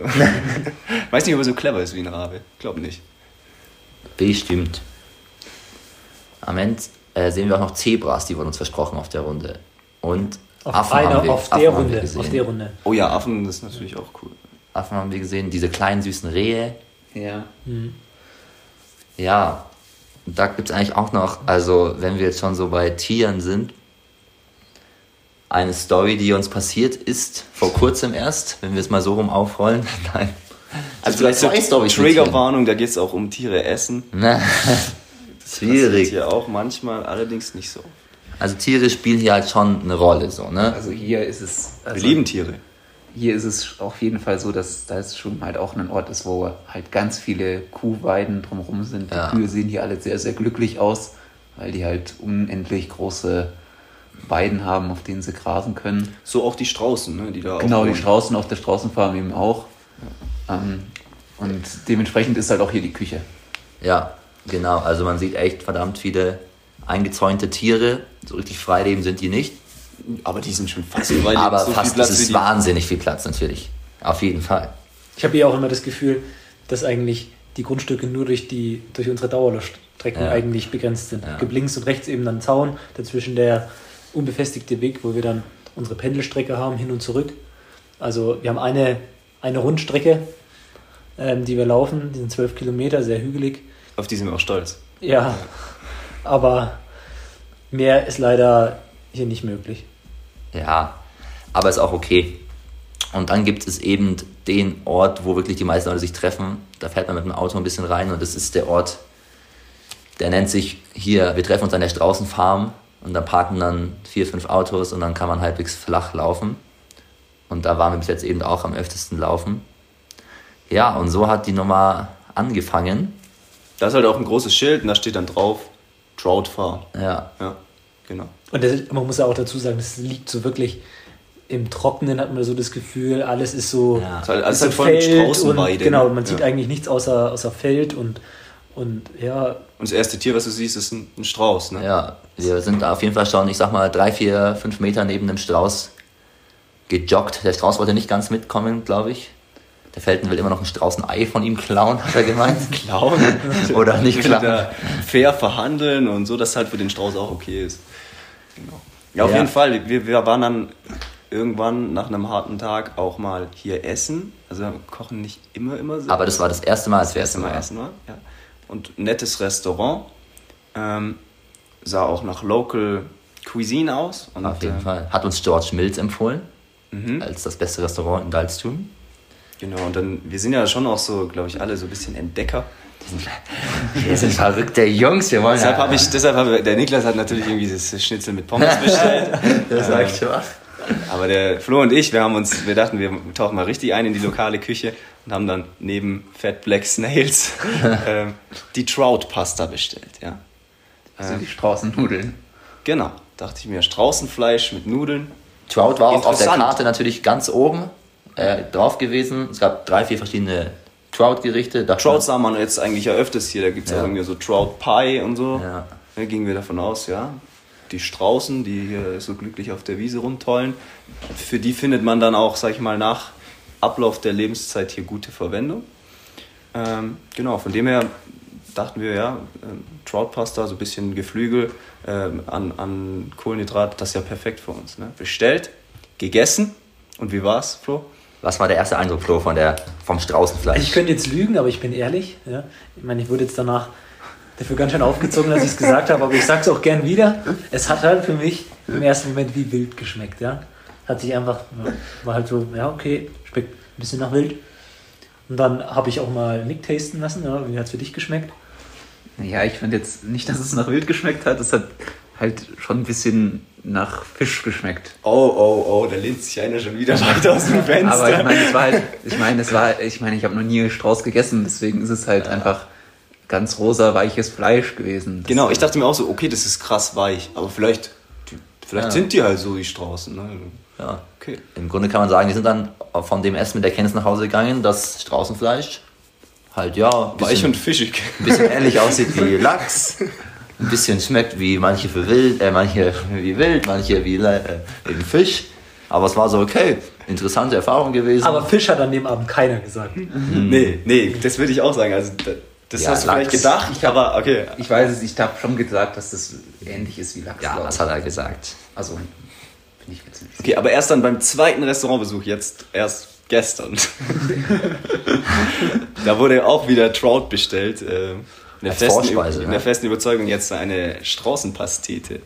Weiß nicht, ob er so clever ist wie ein Rabe. Glaub nicht. Bestimmt. Am Ende äh, sehen wir auch noch Zebras, die wurden uns versprochen auf der Runde. Und auf Affen einer, haben wir, auf, Affen der Runde, auf der Runde. Oh ja, Affen ist natürlich auch cool. Affen haben wir gesehen, diese kleinen süßen Rehe. Ja. Mhm. Ja, da gibt es eigentlich auch noch, also wenn wir jetzt schon so bei Tieren sind, eine Story, die uns passiert ist, vor kurzem erst, wenn wir es mal so rum aufrollen. Nein. Also vielleicht zwei Storys. Triggerwarnung, da geht es auch um Tiere essen. Schwierig. Hier auch manchmal, allerdings nicht so. Also Tiere spielen hier halt schon eine Rolle, so, ne? Also hier ist es. Also Wir lieben Tiere. Hier ist es auf jeden Fall so, dass da es schon halt auch ein Ort ist, wo halt ganz viele Kuhweiden drumherum sind. Die Kühe sehen hier alle sehr, sehr glücklich aus, weil die halt unendlich große Weiden haben, auf denen sie grasen können. So auch die Straußen, ne? die da Genau, die Straußen auf der Straußenfarm eben auch. Ja. Ähm, und dementsprechend ist halt auch hier die Küche. Ja, Genau, also man sieht echt verdammt viele eingezäunte Tiere. So richtig frei leben sind die nicht. Aber die sind schon fast frei. Aber so fast, das ist wahnsinnig viel Platz natürlich. Auf jeden Fall. Ich habe hier auch immer das Gefühl, dass eigentlich die Grundstücke nur durch, die, durch unsere Dauerlaufstrecken ja. eigentlich begrenzt sind. Ja. Gibt links und rechts eben dann Zaun, dazwischen der unbefestigte Weg, wo wir dann unsere Pendelstrecke haben, hin und zurück. Also wir haben eine, eine Rundstrecke, ähm, die wir laufen, die sind zwölf Kilometer, sehr hügelig. Auf die sind wir auch stolz. Ja, aber mehr ist leider hier nicht möglich. Ja, aber ist auch okay. Und dann gibt es eben den Ort, wo wirklich die meisten Leute sich treffen. Da fährt man mit dem Auto ein bisschen rein und das ist der Ort, der nennt sich hier, wir treffen uns an der Straußenfarm und da parken dann vier, fünf Autos und dann kann man halbwegs flach laufen. Und da waren wir bis jetzt eben auch am öftesten laufen. Ja, und so hat die Nummer angefangen. Da ist halt auch ein großes Schild und da steht dann drauf Trout Farm. Ja. Ja, genau. Und das, man muss ja auch dazu sagen, das liegt so wirklich im Trockenen, hat man so das Gefühl, alles ist so, Ja. Ist halt, alles ist so halt Feld Straußenweide. und genau, man sieht ja. eigentlich nichts außer, außer Feld und, und ja, Und das erste Tier, was du siehst, ist ein, ein Strauß. Ne? Ja, wir sind auf jeden Fall schon, ich sag mal, drei, vier, fünf Meter neben dem Strauß gejoggt. Der Strauß wollte nicht ganz mitkommen, glaube ich. Der Felten will immer noch ein Straußenei von ihm klauen, hat er gemeint. Klauen. Oder nicht klauen. fair verhandeln und so, dass halt für den Strauß auch okay ist. Genau. Ja, auf Ja. jeden Fall. Wir, wir waren dann irgendwann nach einem harten Tag auch mal hier essen. Also wir kochen nicht immer, immer selbst. Aber das war das erste Mal, als das wir erste essen Mal waren. essen war. Ja. Und nettes Restaurant. Ähm, sah auch nach Local Cuisine aus. Und, Auf jeden äh, Fall. Hat uns George Mills empfohlen, Mhm. als das beste Restaurant in Dalstum. Genau, und dann, wir sind ja schon auch so, glaube ich, alle so ein bisschen Entdecker. Wir sind verrückte Jungs, wir wollen Deshalb habe ich, deshalb habe, der Niklas hat natürlich irgendwie das Schnitzel mit Pommes bestellt. Das sag ich schon. Aber der Flo und ich, wir haben uns, wir dachten, wir tauchen mal richtig ein in die lokale Küche und haben dann neben Fat Black Snails ähm, die Trout Pasta bestellt, ja. Also die Straußennudeln. Genau, dachte ich mir, Straußenfleisch mit Nudeln. Trout war auch auf der. Karte natürlich ganz oben äh, drauf gewesen. Es gab drei, vier verschiedene Trout-Gerichte. Trout sah man jetzt eigentlich ja öfters hier, da gibt es Ja. auch irgendwie so Trout Pie und so. Ja. Da gingen wir davon aus, ja. Die Straußen, die hier so glücklich auf der Wiese rumtollen, für die findet man dann auch, sag ich mal, nach Ablauf der Lebenszeit hier gute Verwendung. Ähm, genau, von dem her dachten wir, ja, ähm, Troutpasta, so ein bisschen Geflügel ähm, an, an Kohlenhydrat, das ist ja perfekt für uns. Ne? Bestellt, gegessen und wie war's, Flo? Was war der erste Eindruck, Flo, von der, vom Straußenfleisch? ich könnte jetzt lügen, aber ich bin ehrlich. Ja. Ich meine, ich wurde jetzt danach dafür ganz schön aufgezogen, dass ich es gesagt habe, aber ich sage es auch gern wieder. Es hat halt für mich im ersten Moment wie wild geschmeckt. Ja. Hat sich einfach, war halt so, ja, okay, schmeckt ein bisschen nach wild. Und dann habe ich auch mal Nick tasten lassen, ja, wie hat es für dich geschmeckt? Ja, ich finde jetzt nicht, dass es nach Wild geschmeckt hat. Es hat halt schon ein bisschen nach Fisch geschmeckt. Oh, oh, oh, da lehnt sich einer schon wieder weiter aus dem Fenster. Aber ich meine, es war halt, ich meine, es war, ich meine, ich habe noch nie Strauß gegessen, deswegen ist es halt einfach ganz rosa, weiches Fleisch gewesen. Das- Genau, ich dachte mir auch so, okay, das ist krass weich, aber vielleicht, die, vielleicht Ja. sind die halt so, die Straußen. Ne? Ja. Okay. Im Grunde kann man sagen, wir sind dann von dem Essen mit der Kenntnis nach Hause gegangen, dass Straußenfleisch halt ja Weich bisschen, und fischig. ein bisschen ähnlich aussieht wie Lachs, ein bisschen schmeckt wie manche für wild, äh, manche wie wild, manche wie äh, eben Fisch. Aber es war so okay, interessante Erfahrung gewesen. Aber Fisch hat an dem Abend keiner gesagt. Nee, nee, das würde ich auch sagen. Also, da- das Ja, hast du Lachs. vielleicht gedacht, aber okay. Ich weiß es, ich habe schon gesagt, dass das ähnlich ist wie Lachs. ja, das ich. hat er gesagt. Also, bin ich nicht. Okay, aber erst dann beim zweiten Restaurantbesuch, jetzt erst gestern. da wurde auch wieder Trout bestellt. Äh, in, der Als festen, Vorspeise, in der festen Überzeugung, jetzt eine Straußenpastete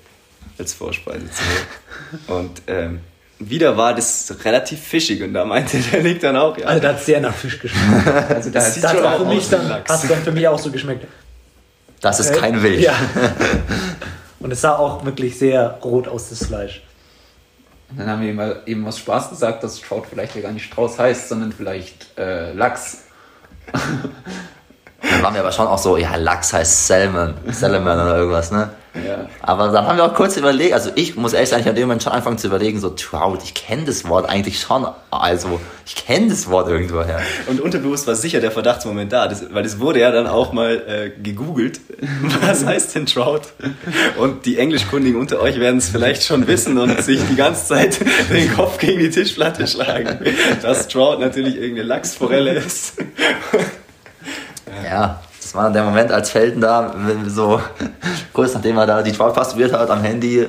als Vorspeise zu nehmen. Und ähm, wieder war das relativ fischig und da meinte der Nick dann auch, ja, Also da hat es sehr nach Fisch geschmeckt. Also, da Das sieht Da hat schon es auch für mich dann, hat's dann für mich auch so geschmeckt. Das ist Äh, kein Wild. Ja. Und es sah auch wirklich sehr rot aus, das Fleisch. Und dann haben wir ihm mal eben aus Spaß gesagt, dass Trout vielleicht ja gar nicht Strauß heißt, sondern vielleicht äh, Lachs. Dann waren wir aber schon auch so, ja, Lachs heißt Salmon, Salmon oder irgendwas, ne? Ja. Aber dann haben wir auch kurz überlegt, also ich muss ehrlich sagen, ich habe dem Moment schon angefangen zu überlegen, so Trout, ich kenne das Wort eigentlich schon, also ich kenne das Wort irgendwoher. Und unterbewusst war sicher der Verdachtsmoment da, das, weil es wurde ja dann auch mal äh, gegoogelt. Was heißt denn Trout? Und die Englischkundigen unter euch werden es vielleicht schon wissen und sich die ganze Zeit den Kopf gegen die Tischplatte schlagen, dass Trout natürlich irgendeine Lachsforelle ist. Ja, das war dann der Moment, als Felden da, wenn wir so kurz nachdem er da die Trout pastuiert hat am Handy,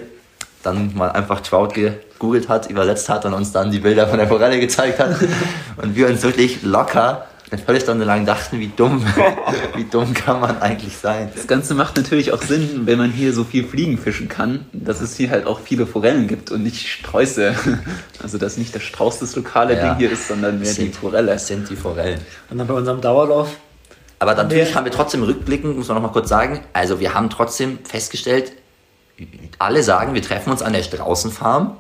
dann mal einfach Trout gegoogelt hat, übersetzt hat und uns dann die Bilder von der Forelle gezeigt hat. Und wir uns wirklich locker eine Viertelstunde lang dachten, wie dumm, wie dumm kann man eigentlich sein. Das Ganze macht natürlich auch Sinn, wenn man hier so viel Fliegen fischen kann, dass es hier halt auch viele Forellen gibt und nicht Sträuße. Also dass nicht der Strauß das lokale Ja. Ding hier ist, sondern mehr die Forelle. Das sind die Forellen. Und dann bei unserem Dauerlauf, Aber natürlich Wir- haben wir trotzdem rückblickend, muss man noch mal kurz sagen, also wir haben trotzdem festgestellt, alle sagen, wir treffen uns an der Straußenfarm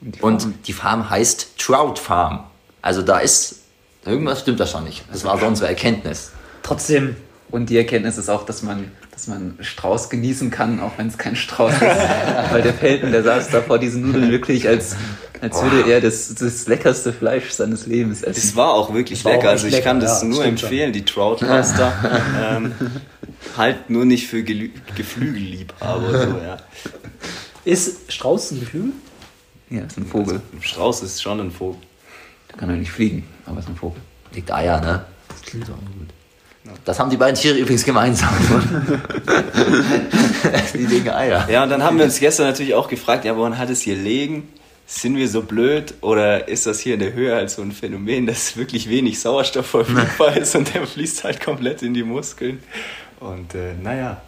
die und die Farm heißt Trout Farm. Also da ist, irgendwas stimmt da schon nicht. Das war so unsere Erkenntnis. trotzdem Und die Erkenntnis ist auch, dass man, dass man Strauß genießen kann, auch wenn es kein Strauß ist. Weil der Felten, der saß da vor diesen Nudeln wirklich, als, als würde er das, das leckerste Fleisch seines Lebens essen. Das war auch wirklich war auch lecker. echt Also ich lecker, kann das ja, nur empfehlen, die Trout Pasta. ähm, halt nur nicht für Gelü Geflügelliebhaber. So, ja. Ist Strauß ein Geflügel? Ja, ist ein Vogel. Ein Strauß ist schon ein Vogel. Der kann ja nicht fliegen, aber ist ein Vogel. Legt Eier, ne? Das klingt auch gut. Das haben die beiden Tiere übrigens gemeinsam. die legen Eier. Ja, und dann haben wir uns gestern natürlich auch gefragt, ja, woran hat es hier liegen? Sind wir so blöd oder ist das hier in der Höhe halt so ein Phänomen, dass wirklich wenig Sauerstoff verfügbar ist und der fließt halt komplett in die Muskeln? Und äh, naja,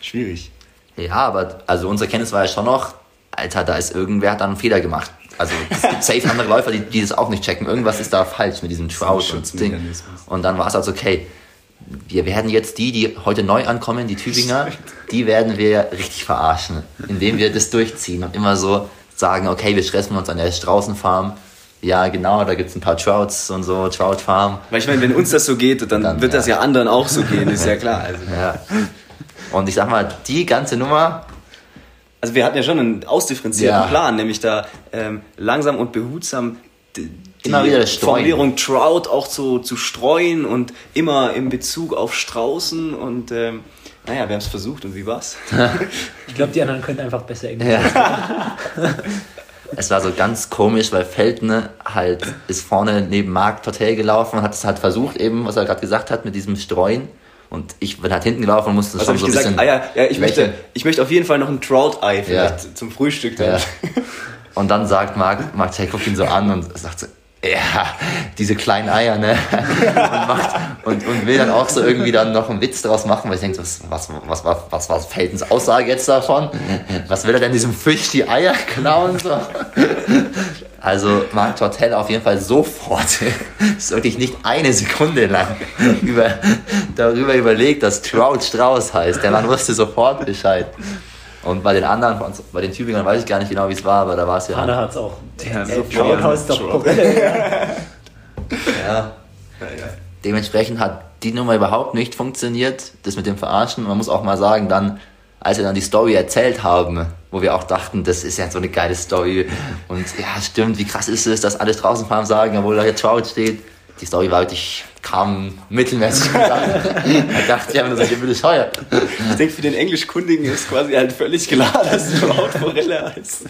schwierig. Ja, aber also unsere Kenntnis war ja schon noch, Alter, da ist irgendwer hat da einen Fehler gemacht. Also es gibt safe andere Läufer, die, die das auch nicht checken. Irgendwas ist da falsch mit diesem Trout und Ding. Und dann war es also okay. Wir werden jetzt die, die heute neu ankommen, die Tübinger, die werden wir richtig verarschen, indem wir das durchziehen und immer so sagen, okay, wir stressen uns an der Straußenfarm. Ja, genau, da gibt es ein paar Trouts und so, Trout Farm. Weil ich meine, wenn uns das so geht, dann, Dann, wird das ja. ja anderen auch so gehen, ist ja klar. Also, Ja. Und ich sag mal, die ganze Nummer, also wir hatten ja schon einen ausdifferenzierten Ja. Plan, nämlich da ähm, langsam und behutsam die, die Immer wieder streuen. Formulierung Trout auch zu, zu streuen und immer in Bezug auf Straußen und ähm, naja, wir haben es versucht und wie war's? Ich glaube, die anderen können einfach besser Englisch. Ja. es war so ganz komisch, weil Feldner halt ist vorne neben Marc Hotel gelaufen und hat es halt versucht, eben, was er gerade gesagt hat, mit diesem Streuen. Und ich bin halt hinten gelaufen und musste Was schon so ein gesagt? bisschen. Ah ja, ja ich, möchte, ich möchte auf jeden Fall noch ein Trout-Ei vielleicht Ja. zum Frühstück. Ja. Dann. Und dann sagt Marc, Marc Tay guckt ihn so an und sagt so, ja, diese kleinen Eier, ne? Und, macht, und, und will dann auch so irgendwie dann noch einen Witz draus machen, weil ich denke, was, was, was, was, was war Feltens Aussage jetzt davon? Was will er denn diesem Fisch die Eier klauen? So? Also Marc Tortell auf jeden Fall sofort, wirklich nicht eine Sekunde lang über, darüber überlegt, dass Trout Strauß heißt. Der Mann wusste sofort Bescheid. Und bei den anderen, bei den Tübingern weiß ich gar nicht genau, wie es war, aber da war es ja. Hanna hat es auch. Ja, so doch. Ja. Dementsprechend hat die Nummer überhaupt nicht funktioniert, das mit dem Verarschen. Man muss auch mal sagen, dann, als wir dann die Story erzählt haben, wo wir auch dachten, das ist ja so eine geile Story und ja, stimmt, wie krass ist es, dass alle draußen fahren sagen, obwohl da hier Trout steht. Die Story war wirklich, kam mittelmäßig. Da dachte ich einfach, das ist ja bescheuert. Ich denke, für den Englischkundigen ist quasi halt völlig klar, dass Trout Forelle heißt.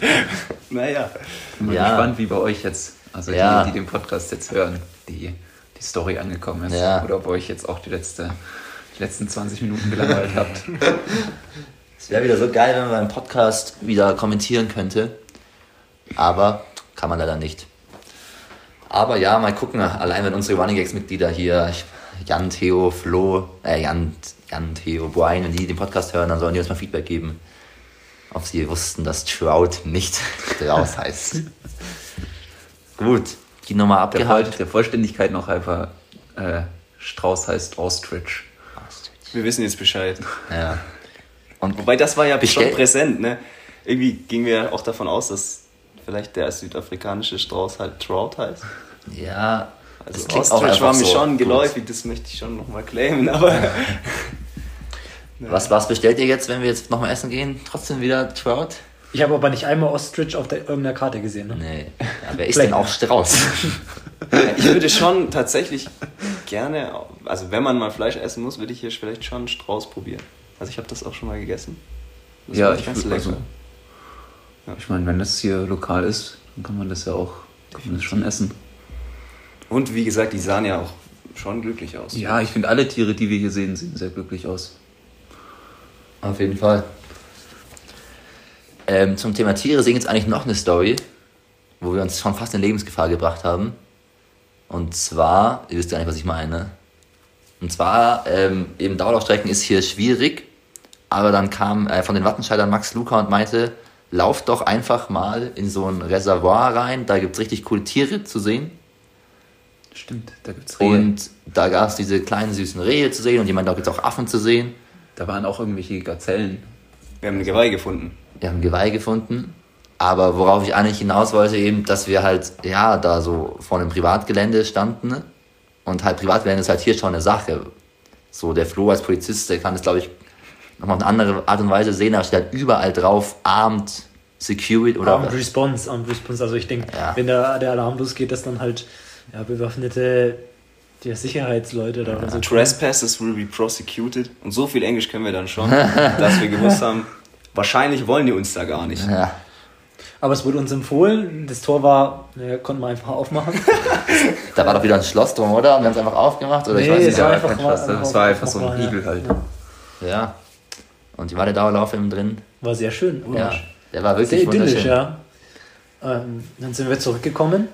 Naja. Bin mal Ja. gespannt, wie bei euch jetzt, also Ja. die, die den Podcast jetzt hören, die, die Story angekommen ist. Ja. Oder ob ihr euch jetzt auch die, letzte, die letzten 20 Minuten gelangweilt habt. Es wäre wieder so geil, wenn man beim Podcast wieder kommentieren könnte. Aber kann man leider nicht. Aber ja, mal gucken, allein wenn unsere Running Gags Mitglieder hier, Jan, Theo, Flo, äh, Jan, Jan, Theo, Brian, wenn die den Podcast hören, dann sollen die uns mal Feedback geben, ob sie wussten, dass Trout nicht draus heißt. Gut, die Nummer Der, Voll, abgehakt. der Vollständigkeit noch einfach, äh, Strauß heißt Ostrich. Wir wissen jetzt Bescheid. Ja. Und Wobei das war ja schon präsent, ne? Irgendwie gingen wir auch davon aus, dass vielleicht der südafrikanische Strauß halt Trout heißt. Ja, Also das klingt auch Ostrich einfach war mir so schon gut. geläufig, das möchte ich schon nochmal claimen, aber Was, was bestellt ihr jetzt, wenn wir jetzt nochmal essen gehen? Trotzdem wieder Trout? Ich habe aber nicht einmal Ostrich auf der, irgendeiner Karte gesehen. Ne? Nee. Ja, wer ist denn auch Strauß? ich würde schon tatsächlich gerne, also wenn man mal Fleisch essen muss, würde ich hier vielleicht schon einen Strauß probieren. Also ich habe das auch schon mal gegessen. Das Ja, ich ganz würd- lecker. also- Ich meine, wenn das hier lokal ist, dann kann man das ja auch kann man das schon essen. Und wie gesagt, die sahen ja auch schon glücklich aus. Ja, ich finde alle Tiere, die wir hier sehen, sehen sehr glücklich aus. Auf jeden Fall. Ähm, zum Thema Tiere sehen jetzt eigentlich noch eine Story, wo wir uns schon fast in Lebensgefahr gebracht haben. Und zwar, ihr wisst gar nicht, was ich meine. Und zwar, ähm, eben Dauerlaufstrecken ist hier schwierig, aber dann kam äh, von den Wattenscheidern Max Luca und meinte, lauft doch einfach mal in so ein Reservoir rein, da gibt's richtig coole Tiere zu sehen. Stimmt, da gibt's Rehe. Und da gab's diese kleinen süßen Rehe zu sehen und jemand, da gibt's auch Affen zu sehen. da waren auch irgendwelche Gazellen. Wir haben ein Geweih gefunden. wir haben ein Geweih gefunden. Aber worauf ich eigentlich hinaus wollte, eben, dass wir halt, ja, da so vor einem Privatgelände standen. Und halt Privatgelände ist halt hier schon eine Sache. So, der Flo als Polizist, der kann das, glaube ich, nochmal auf eine andere Art und Weise sehen, da steht halt überall drauf, armed Security oder Armed Response, Armed Response. Also ich denke, Ja. wenn der, der Alarm losgeht, dass dann halt ja, bewaffnete die Sicherheitsleute da oder so. Trespassers will be prosecuted. Und so viel Englisch können wir dann schon, dass wir gewusst haben, wahrscheinlich wollen die uns da gar nicht. Ja. Aber es wurde uns empfohlen, das Tor war, naja, konnten wir einfach aufmachen. Da war doch wieder ein Schloss drum, oder? Und wir haben es einfach aufgemacht, oder ich Nee, weiß es nicht. war aber- einfach kein Schloss, das war einfach so ein mal, ja. Riegel halt. Ja. Ja. Und die war der Dauerlauf innen drin. War sehr schön. Ja. Orange. Der war Sehr wirklich idyllisch, wunderschön. ja. Ähm, dann sind wir zurückgekommen,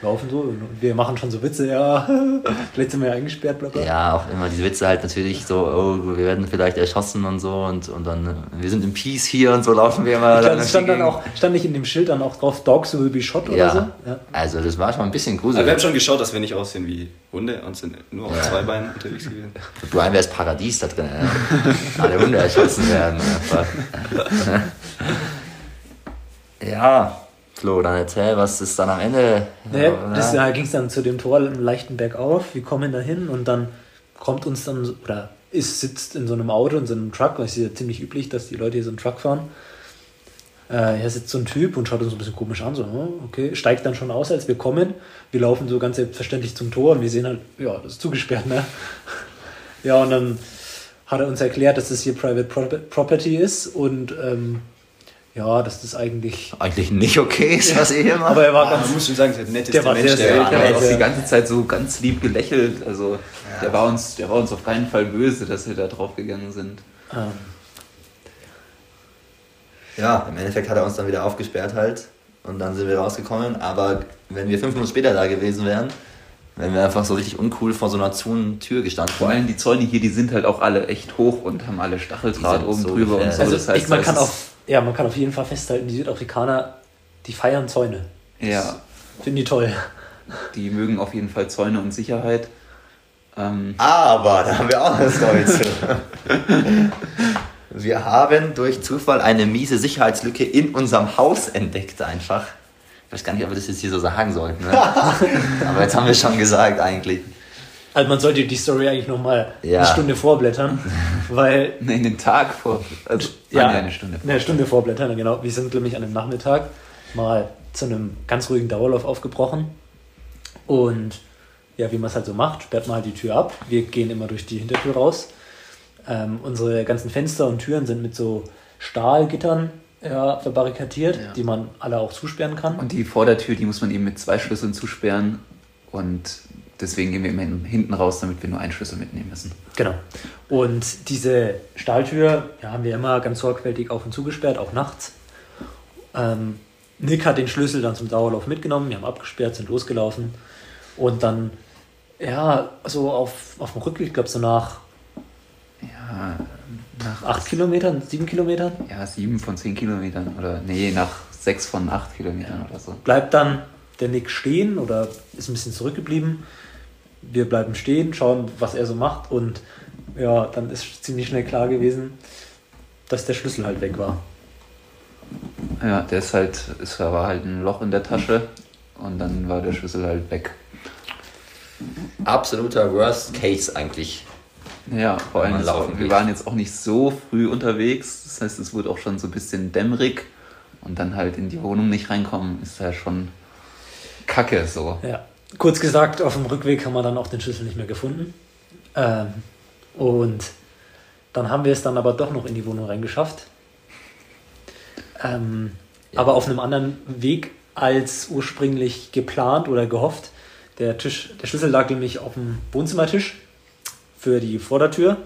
laufen so und wir machen schon so Witze, ja, vielleicht sind wir ja eingesperrt, bla bla. Ja, auch immer diese Witze halt natürlich so, oh, wir werden vielleicht erschossen und so und, und dann, wir sind in Peace hier und so laufen wir immer. Ich dann es stand dann auch, stand nicht in dem Schild dann auch drauf, Dogs will be shot oder Ja. so? Ja. Also das war schon ein bisschen Aber wir haben gruselig. schon geschaut, dass wir nicht aussehen wie Hunde und sind nur auf Ja. zwei Beinen unterwegs gewesen. Für Brian wäre es Paradies da drin. Ja. Alle Hunde erschossen werden. Einfach. ja, Flo, dann erzähl, was ist dann am Ende? Oder? das, da ging es dann zu dem Tor einen leichten Bergauf. Wir kommen da hin und dann kommt uns dann, oder ist, sitzt in so einem Auto, in so einem Truck, weil es ist ja ziemlich üblich, dass die Leute hier so einen Truck fahren. Äh, hier sitzt so ein Typ und schaut uns ein bisschen komisch an, so, oh, okay, steigt dann schon aus, als wir kommen. Wir laufen so ganz selbstverständlich zum Tor und wir sehen halt, ja, das ist zugesperrt, ne? Ja, und dann hat er uns erklärt, dass das hier Private Pro Property ist und ähm, ja, dass das eigentlich. Eigentlich nicht okay ist, was ihr hier macht. Aber er war man ganz. muss schon sagen, der netteste Der war Mensch, sehr, der. Der Ja, hat auch ja. die ganze Zeit so ganz lieb gelächelt. Also der, war uns, der war uns auf keinen Fall böse, dass wir da drauf gegangen sind. Ähm, Ja, im Endeffekt hat er uns dann wieder aufgesperrt halt und dann sind wir rausgekommen. Aber wenn wir fünf Minuten später da gewesen wären, wären wir einfach so richtig uncool vor so einer zu Tür gestanden. Vor allem die Zäune hier, die sind halt auch alle echt hoch und haben alle Stacheldraht oben so drüber und so. Also das heißt, ich, man, kann ist auf, ja, man kann auf jeden Fall festhalten, die Südafrikaner, die feiern Zäune. es- ja, Finden die toll. die mögen auf jeden Fall Zäune und Sicherheit. Ähm, Aber da haben wir auch eine Story zu. Wir haben durch Zufall eine miese Sicherheitslücke in unserem Haus entdeckt einfach. Ich weiß gar nicht, ob wir das jetzt hier so sagen sollten. Ne? Aber jetzt haben wir schon gesagt eigentlich. Also man sollte die Story eigentlich nochmal Ja. eine Stunde vorblättern, weil nee, den Tag vor, also ja, eine Stunde. Eine Stunde vorblättern, genau. Wir sind nämlich an einem Nachmittag mal zu einem ganz ruhigen Dauerlauf aufgebrochen. Und ja, wie man es halt so macht, sperrt man halt die Tür ab. Wir gehen immer durch die Hintertür raus. Ähm, unsere ganzen Fenster und Türen sind mit so Stahlgittern ja, verbarrikadiert, Ja. die man alle auch zusperren kann. Und die Vordertür, die muss man eben mit zwei Schlüsseln zusperren. Und deswegen gehen wir immer hinten raus, damit wir nur einen Schlüssel mitnehmen müssen. Genau. Und diese Stahltür ja, haben wir immer ganz sorgfältig auf und zugesperrt, auch nachts. Ähm, Nick hat den Schlüssel dann zum Dauerlauf mitgenommen, wir haben abgesperrt, sind losgelaufen. Und dann, ja, so auf, auf dem Rückweg, ich glaube so nach Ja, nach acht Kilometern, sieben Kilometern, ja, sieben von zehn Kilometern oder nee, nach sechs von acht Kilometern oder so. bleibt dann der Nick stehen oder ist ein bisschen zurückgeblieben. Wir bleiben stehen, schauen, was er so macht und ja, dann ist ziemlich schnell klar gewesen, dass der Schlüssel halt weg war. Ja, der ist halt, es war halt ein Loch in der Tasche und dann war der Schlüssel halt weg. Absoluter Worst Case eigentlich. Ja, vor allem, wir geht. waren jetzt auch nicht so früh unterwegs. Das heißt, es wurde auch schon so ein bisschen dämmerig und dann halt in die Wohnung nicht reinkommen, ist ja schon kacke so. Ja, kurz gesagt, auf dem Rückweg haben wir dann auch den Schlüssel nicht mehr gefunden. Ähm, und dann haben wir es dann aber doch noch in die Wohnung reingeschafft. Ähm, Ja. Aber auf einem anderen Weg als ursprünglich geplant oder gehofft. Der, Tisch, der Schlüssel lag nämlich auf dem Wohnzimmertisch für die Vordertür.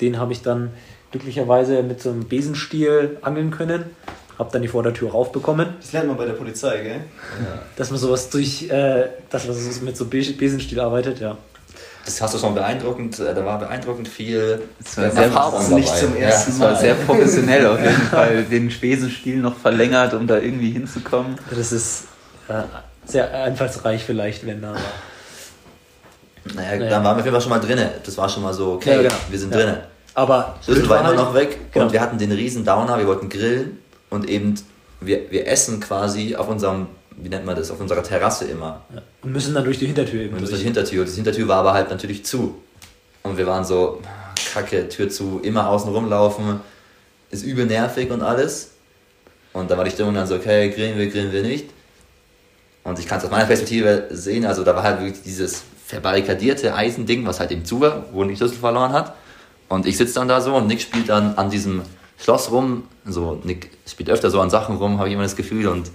Den habe ich dann glücklicherweise mit so einem Besenstiel angeln können. Habe dann die Vordertür raufbekommen Das lernt man bei der Polizei, gell? dass man sowas durch, äh, dass man so mit so Be- Besenstiel arbeitet, ja. Das hast du schon beeindruckend, äh, da war beeindruckend viel Es war sehr- Erfahrung nicht dabei. zum ersten ja. Es war sehr professionell auf jeden Fall, den Spesenstiel noch verlängert, um da irgendwie hinzukommen. Das ist äh, sehr einfallsreich vielleicht, wenn da. Naja, Naja. dann waren wir auf jeden Fall schon mal drinne. Das war schon mal so, okay, Ja, genau. wir sind Ja. drinne. Aber Schlüssel war immer noch weg Genau. und wir hatten den riesen Downer, wir wollten grillen und eben, wir, wir essen quasi auf unserem, wie nennt man das, auf unserer Terrasse immer. Ja. Und müssen dann durch die Hintertür eben Und durch. die Hintertür. Die Hintertür war aber halt natürlich zu. Und wir waren so, kacke, Tür zu, immer außen rumlaufen, ist übel nervig und alles. Und da war die Stimmung dann so, okay, grillen wir, grillen wir nicht. Und ich kann es aus meiner Perspektive sehen, also da war halt wirklich dieses verbarrikadierte Eisending, was halt eben zu war, wo Nick Schlüssel verloren hat. Und ich sitze dann da so und Nick spielt dann an diesem Schloss rum. So, Nick spielt öfter so an Sachen rum, habe ich immer das Gefühl. Und,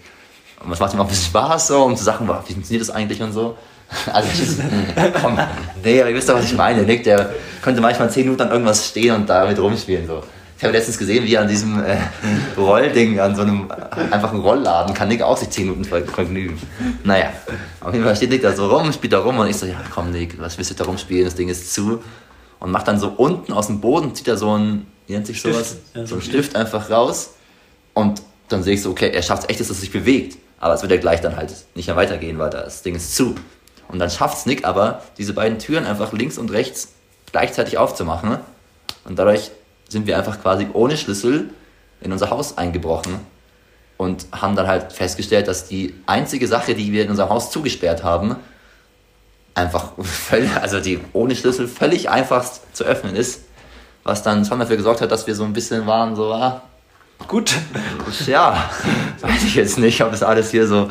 es macht ihm auch ein bisschen Spaß, so, um zu sagen, wie funktioniert das eigentlich und so. Also, ist, komm, nee, aber ihr wisst doch, was ich meine. Nick, der könnte manchmal 10 Minuten an irgendwas stehen und damit rumspielen. So. Ich habe letztens gesehen, wie an diesem äh, Rollding, an so einem einfachen Rollladen, kann Nick auch sich 10 Minuten vergnügen. Naja, auf jeden Fall steht Nick da so rum, spielt da rum und ich so, ja komm Nick, was willst du da rumspielen, das Ding ist zu. Und macht dann so unten aus dem Boden, zieht er so ein, nennt sich sowas? Stift. Ja, so ein Stift einfach raus. Und dann sehe ich so, okay, er schafft es echt, dass es sich bewegt. Aber es wird ja gleich dann halt nicht mehr weitergehen, weil das Ding ist zu. Und dann schafft es Nick aber, diese beiden Türen einfach links und rechts gleichzeitig aufzumachen. Und dadurch sind wir einfach quasi ohne Schlüssel in unser Haus eingebrochen und haben dann halt festgestellt, dass die einzige Sache, die wir in unserem Haus zugesperrt haben, einfach völlig, also die ohne Schlüssel völlig einfachst zu öffnen ist, was dann schon dafür gesorgt hat, dass wir so ein bisschen waren, so, ah, gut, ja, weiß ich jetzt nicht, ob das alles hier so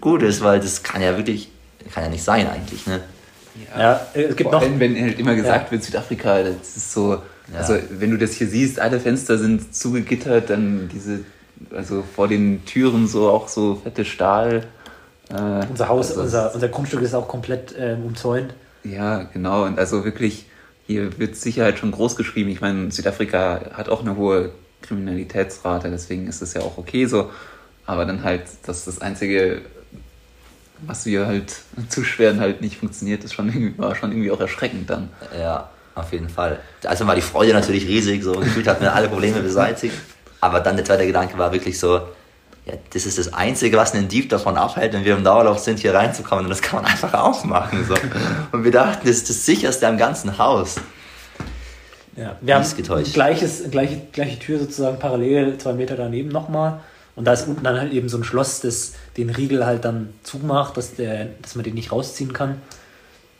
gut ist, weil das kann ja wirklich, kann ja nicht sein eigentlich, ne? Ja, es gibt Vor noch. allem, wenn halt immer gesagt Ja. wird, Südafrika, das ist so, Ja. also wenn du das hier siehst, alle Fenster sind zugegittert, dann diese, also vor den Türen so auch so fette Stahl. Äh, Unser Haus, also, unser, unser Grundstück ist auch komplett ähm, umzäunt. Ja, genau. Und also wirklich, hier wird Sicherheit schon groß geschrieben. Ich meine, Südafrika hat auch eine hohe Kriminalitätsrate, deswegen ist es ja auch okay so. Aber dann halt, dass das Einzige, was wir halt zuschweren, halt nicht funktioniert, ist schon irgendwie, war schon irgendwie auch erschreckend dann. Ja, auf jeden Fall. Also war die Freude natürlich riesig, so gefühlt hatten wir alle Probleme beseitigt. Aber dann der zweite Gedanke war wirklich so, ja, das ist das Einzige, was einen Dieb davon abhält, wenn wir im Dauerlauf sind, hier reinzukommen. Und das kann man einfach aufmachen. So. Und wir dachten, das ist das sicherste am ganzen Haus. Ja, wir haben getäuscht. gleiches, gleiche, gleiche Tür sozusagen parallel, zwei Meter daneben nochmal. Und da ist unten dann halt eben so ein Schloss, das den Riegel halt dann zumacht, dass, der, dass man den nicht rausziehen kann.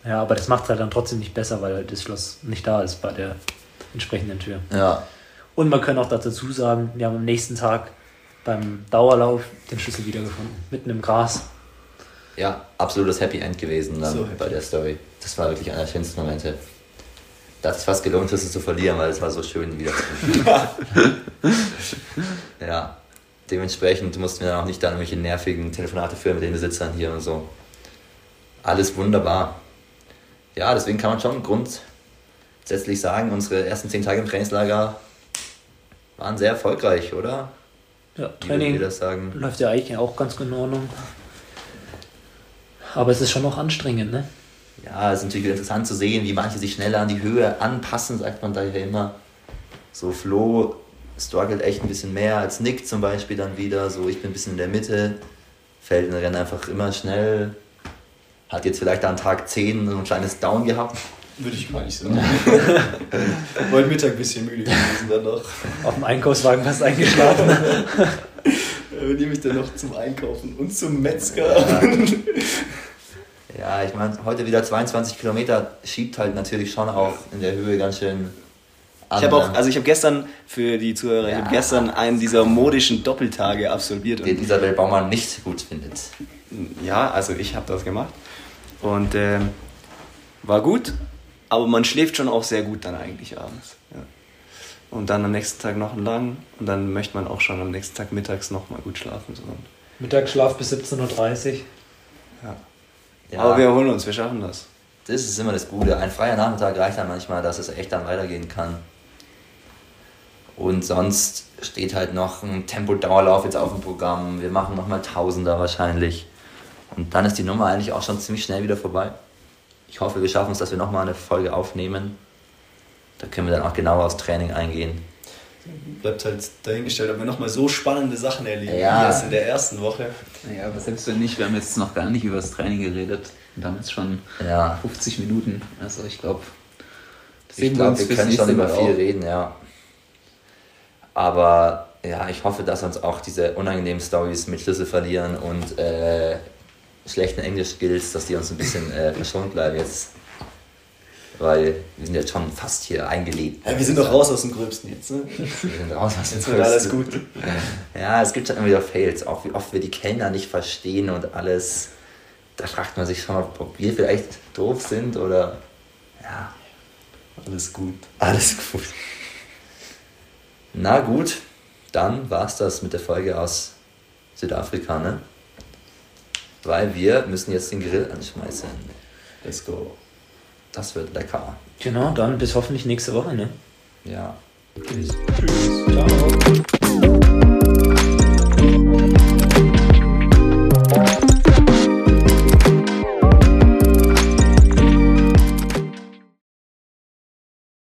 Ja, aber das macht es halt dann trotzdem nicht besser, weil halt das Schloss nicht da ist bei der entsprechenden Tür. Ja, Und man kann auch dazu sagen, wir haben am nächsten Tag beim Dauerlauf den Schlüssel wiedergefunden, mitten im Gras. ja, absolutes Happy End gewesen dann So happy. bei der Story. Das war wirklich einer der schönsten Momente. Da hat es fast gelohnt, Schlüssel zu verlieren, weil es war so schön wieder. ja, dementsprechend mussten wir dann auch nicht dann irgendwelche nervigen Telefonate führen mit den Besitzern hier und so. Alles wunderbar. Ja, deswegen kann man schon grundsätzlich sagen, unsere ersten zehn Tage im Trainingslager waren sehr erfolgreich, oder? Ja, Training läuft ja eigentlich auch ganz in Ordnung. Aber es ist schon noch anstrengend, ne? Ja, es ist natürlich interessant zu sehen, wie manche sich schneller an die Höhe anpassen, sagt man da ja immer. So Flo struggelt echt ein bisschen mehr als Nick zum Beispiel dann wieder. So ich bin ein bisschen in der Mitte, fällt in den Rennen einfach immer schnell. Hat jetzt vielleicht an Tag 10 so ein kleines Down gehabt. Würde ich gar nicht sagen. Heute Mittag ein bisschen müde gewesen dann noch. Auf dem Einkaufswagen fast eingeschlafen. Äh, Nehme ich dann noch zum Einkaufen und zum Metzger. Ja, ich meine, heute wieder 22 Kilometer schiebt halt natürlich schon auch in der Höhe ganz schön. Ich habe auch, ne? also ich habe gestern für die Zuhörer, ich Ja. habe gestern einen dieser modischen Doppeltage absolviert. den Und, Isabel Baumann nicht gut findet. ja, also ich habe das gemacht und ähm, war gut, aber man schläft schon auch sehr gut dann eigentlich abends. Ja. Und dann am nächsten Tag noch lang und dann möchte man auch schon am nächsten Tag mittags noch mal gut schlafen. So. Und, Mittagsschlaf bis 17.30 Uhr. ja. Ja. Aber wir erholen uns, wir schaffen das. Das ist immer das Gute. Ein freier Nachmittag reicht dann manchmal, dass es echt dann weitergehen kann. Und sonst steht halt noch ein Tempo-Dauerlauf jetzt auf dem Programm. Wir machen nochmal Tausender wahrscheinlich. Und dann ist die Nummer eigentlich auch schon ziemlich schnell wieder vorbei. Ich hoffe, wir schaffen es, dass wir nochmal eine Folge aufnehmen. Da können wir dann auch genauer aufs Training eingehen. Bleibt halt dahingestellt, ob wir nochmal so spannende Sachen erleben Ja. wie erst in der ersten Woche. Naja, aber selbst wenn nicht, wir haben jetzt noch gar nicht über das Training geredet. Und haben jetzt schon Ja, 50 Minuten. Also ich glaube, ich glaube, wir können schon über viel reden, ja. Aber ja, ich hoffe, dass uns auch diese unangenehmen Stories mit Schlüssel verlieren und äh, schlechten Englisch-Skills, dass die uns ein bisschen äh, verschont bleiben jetzt. weil wir sind jetzt schon fast hier eingelebt. Ja, wir sind doch raus aus dem Gröbsten jetzt, ne? Wir sind raus aus dem Jetzt wird alles gut. Ja, es gibt schon immer wieder Fails, auch wie oft wir die Kellner nicht verstehen und alles. Da fragt man sich schon, ob ob wir vielleicht doof sind oder ja, Alles gut. alles gut. Na gut, dann war's das mit der Folge aus Südafrika, ne? Weil wir müssen jetzt den Grill anschmeißen. Let's go. Das wird lecker. Genau, dann bis hoffentlich nächste Woche, ne? Ja. Tschüss.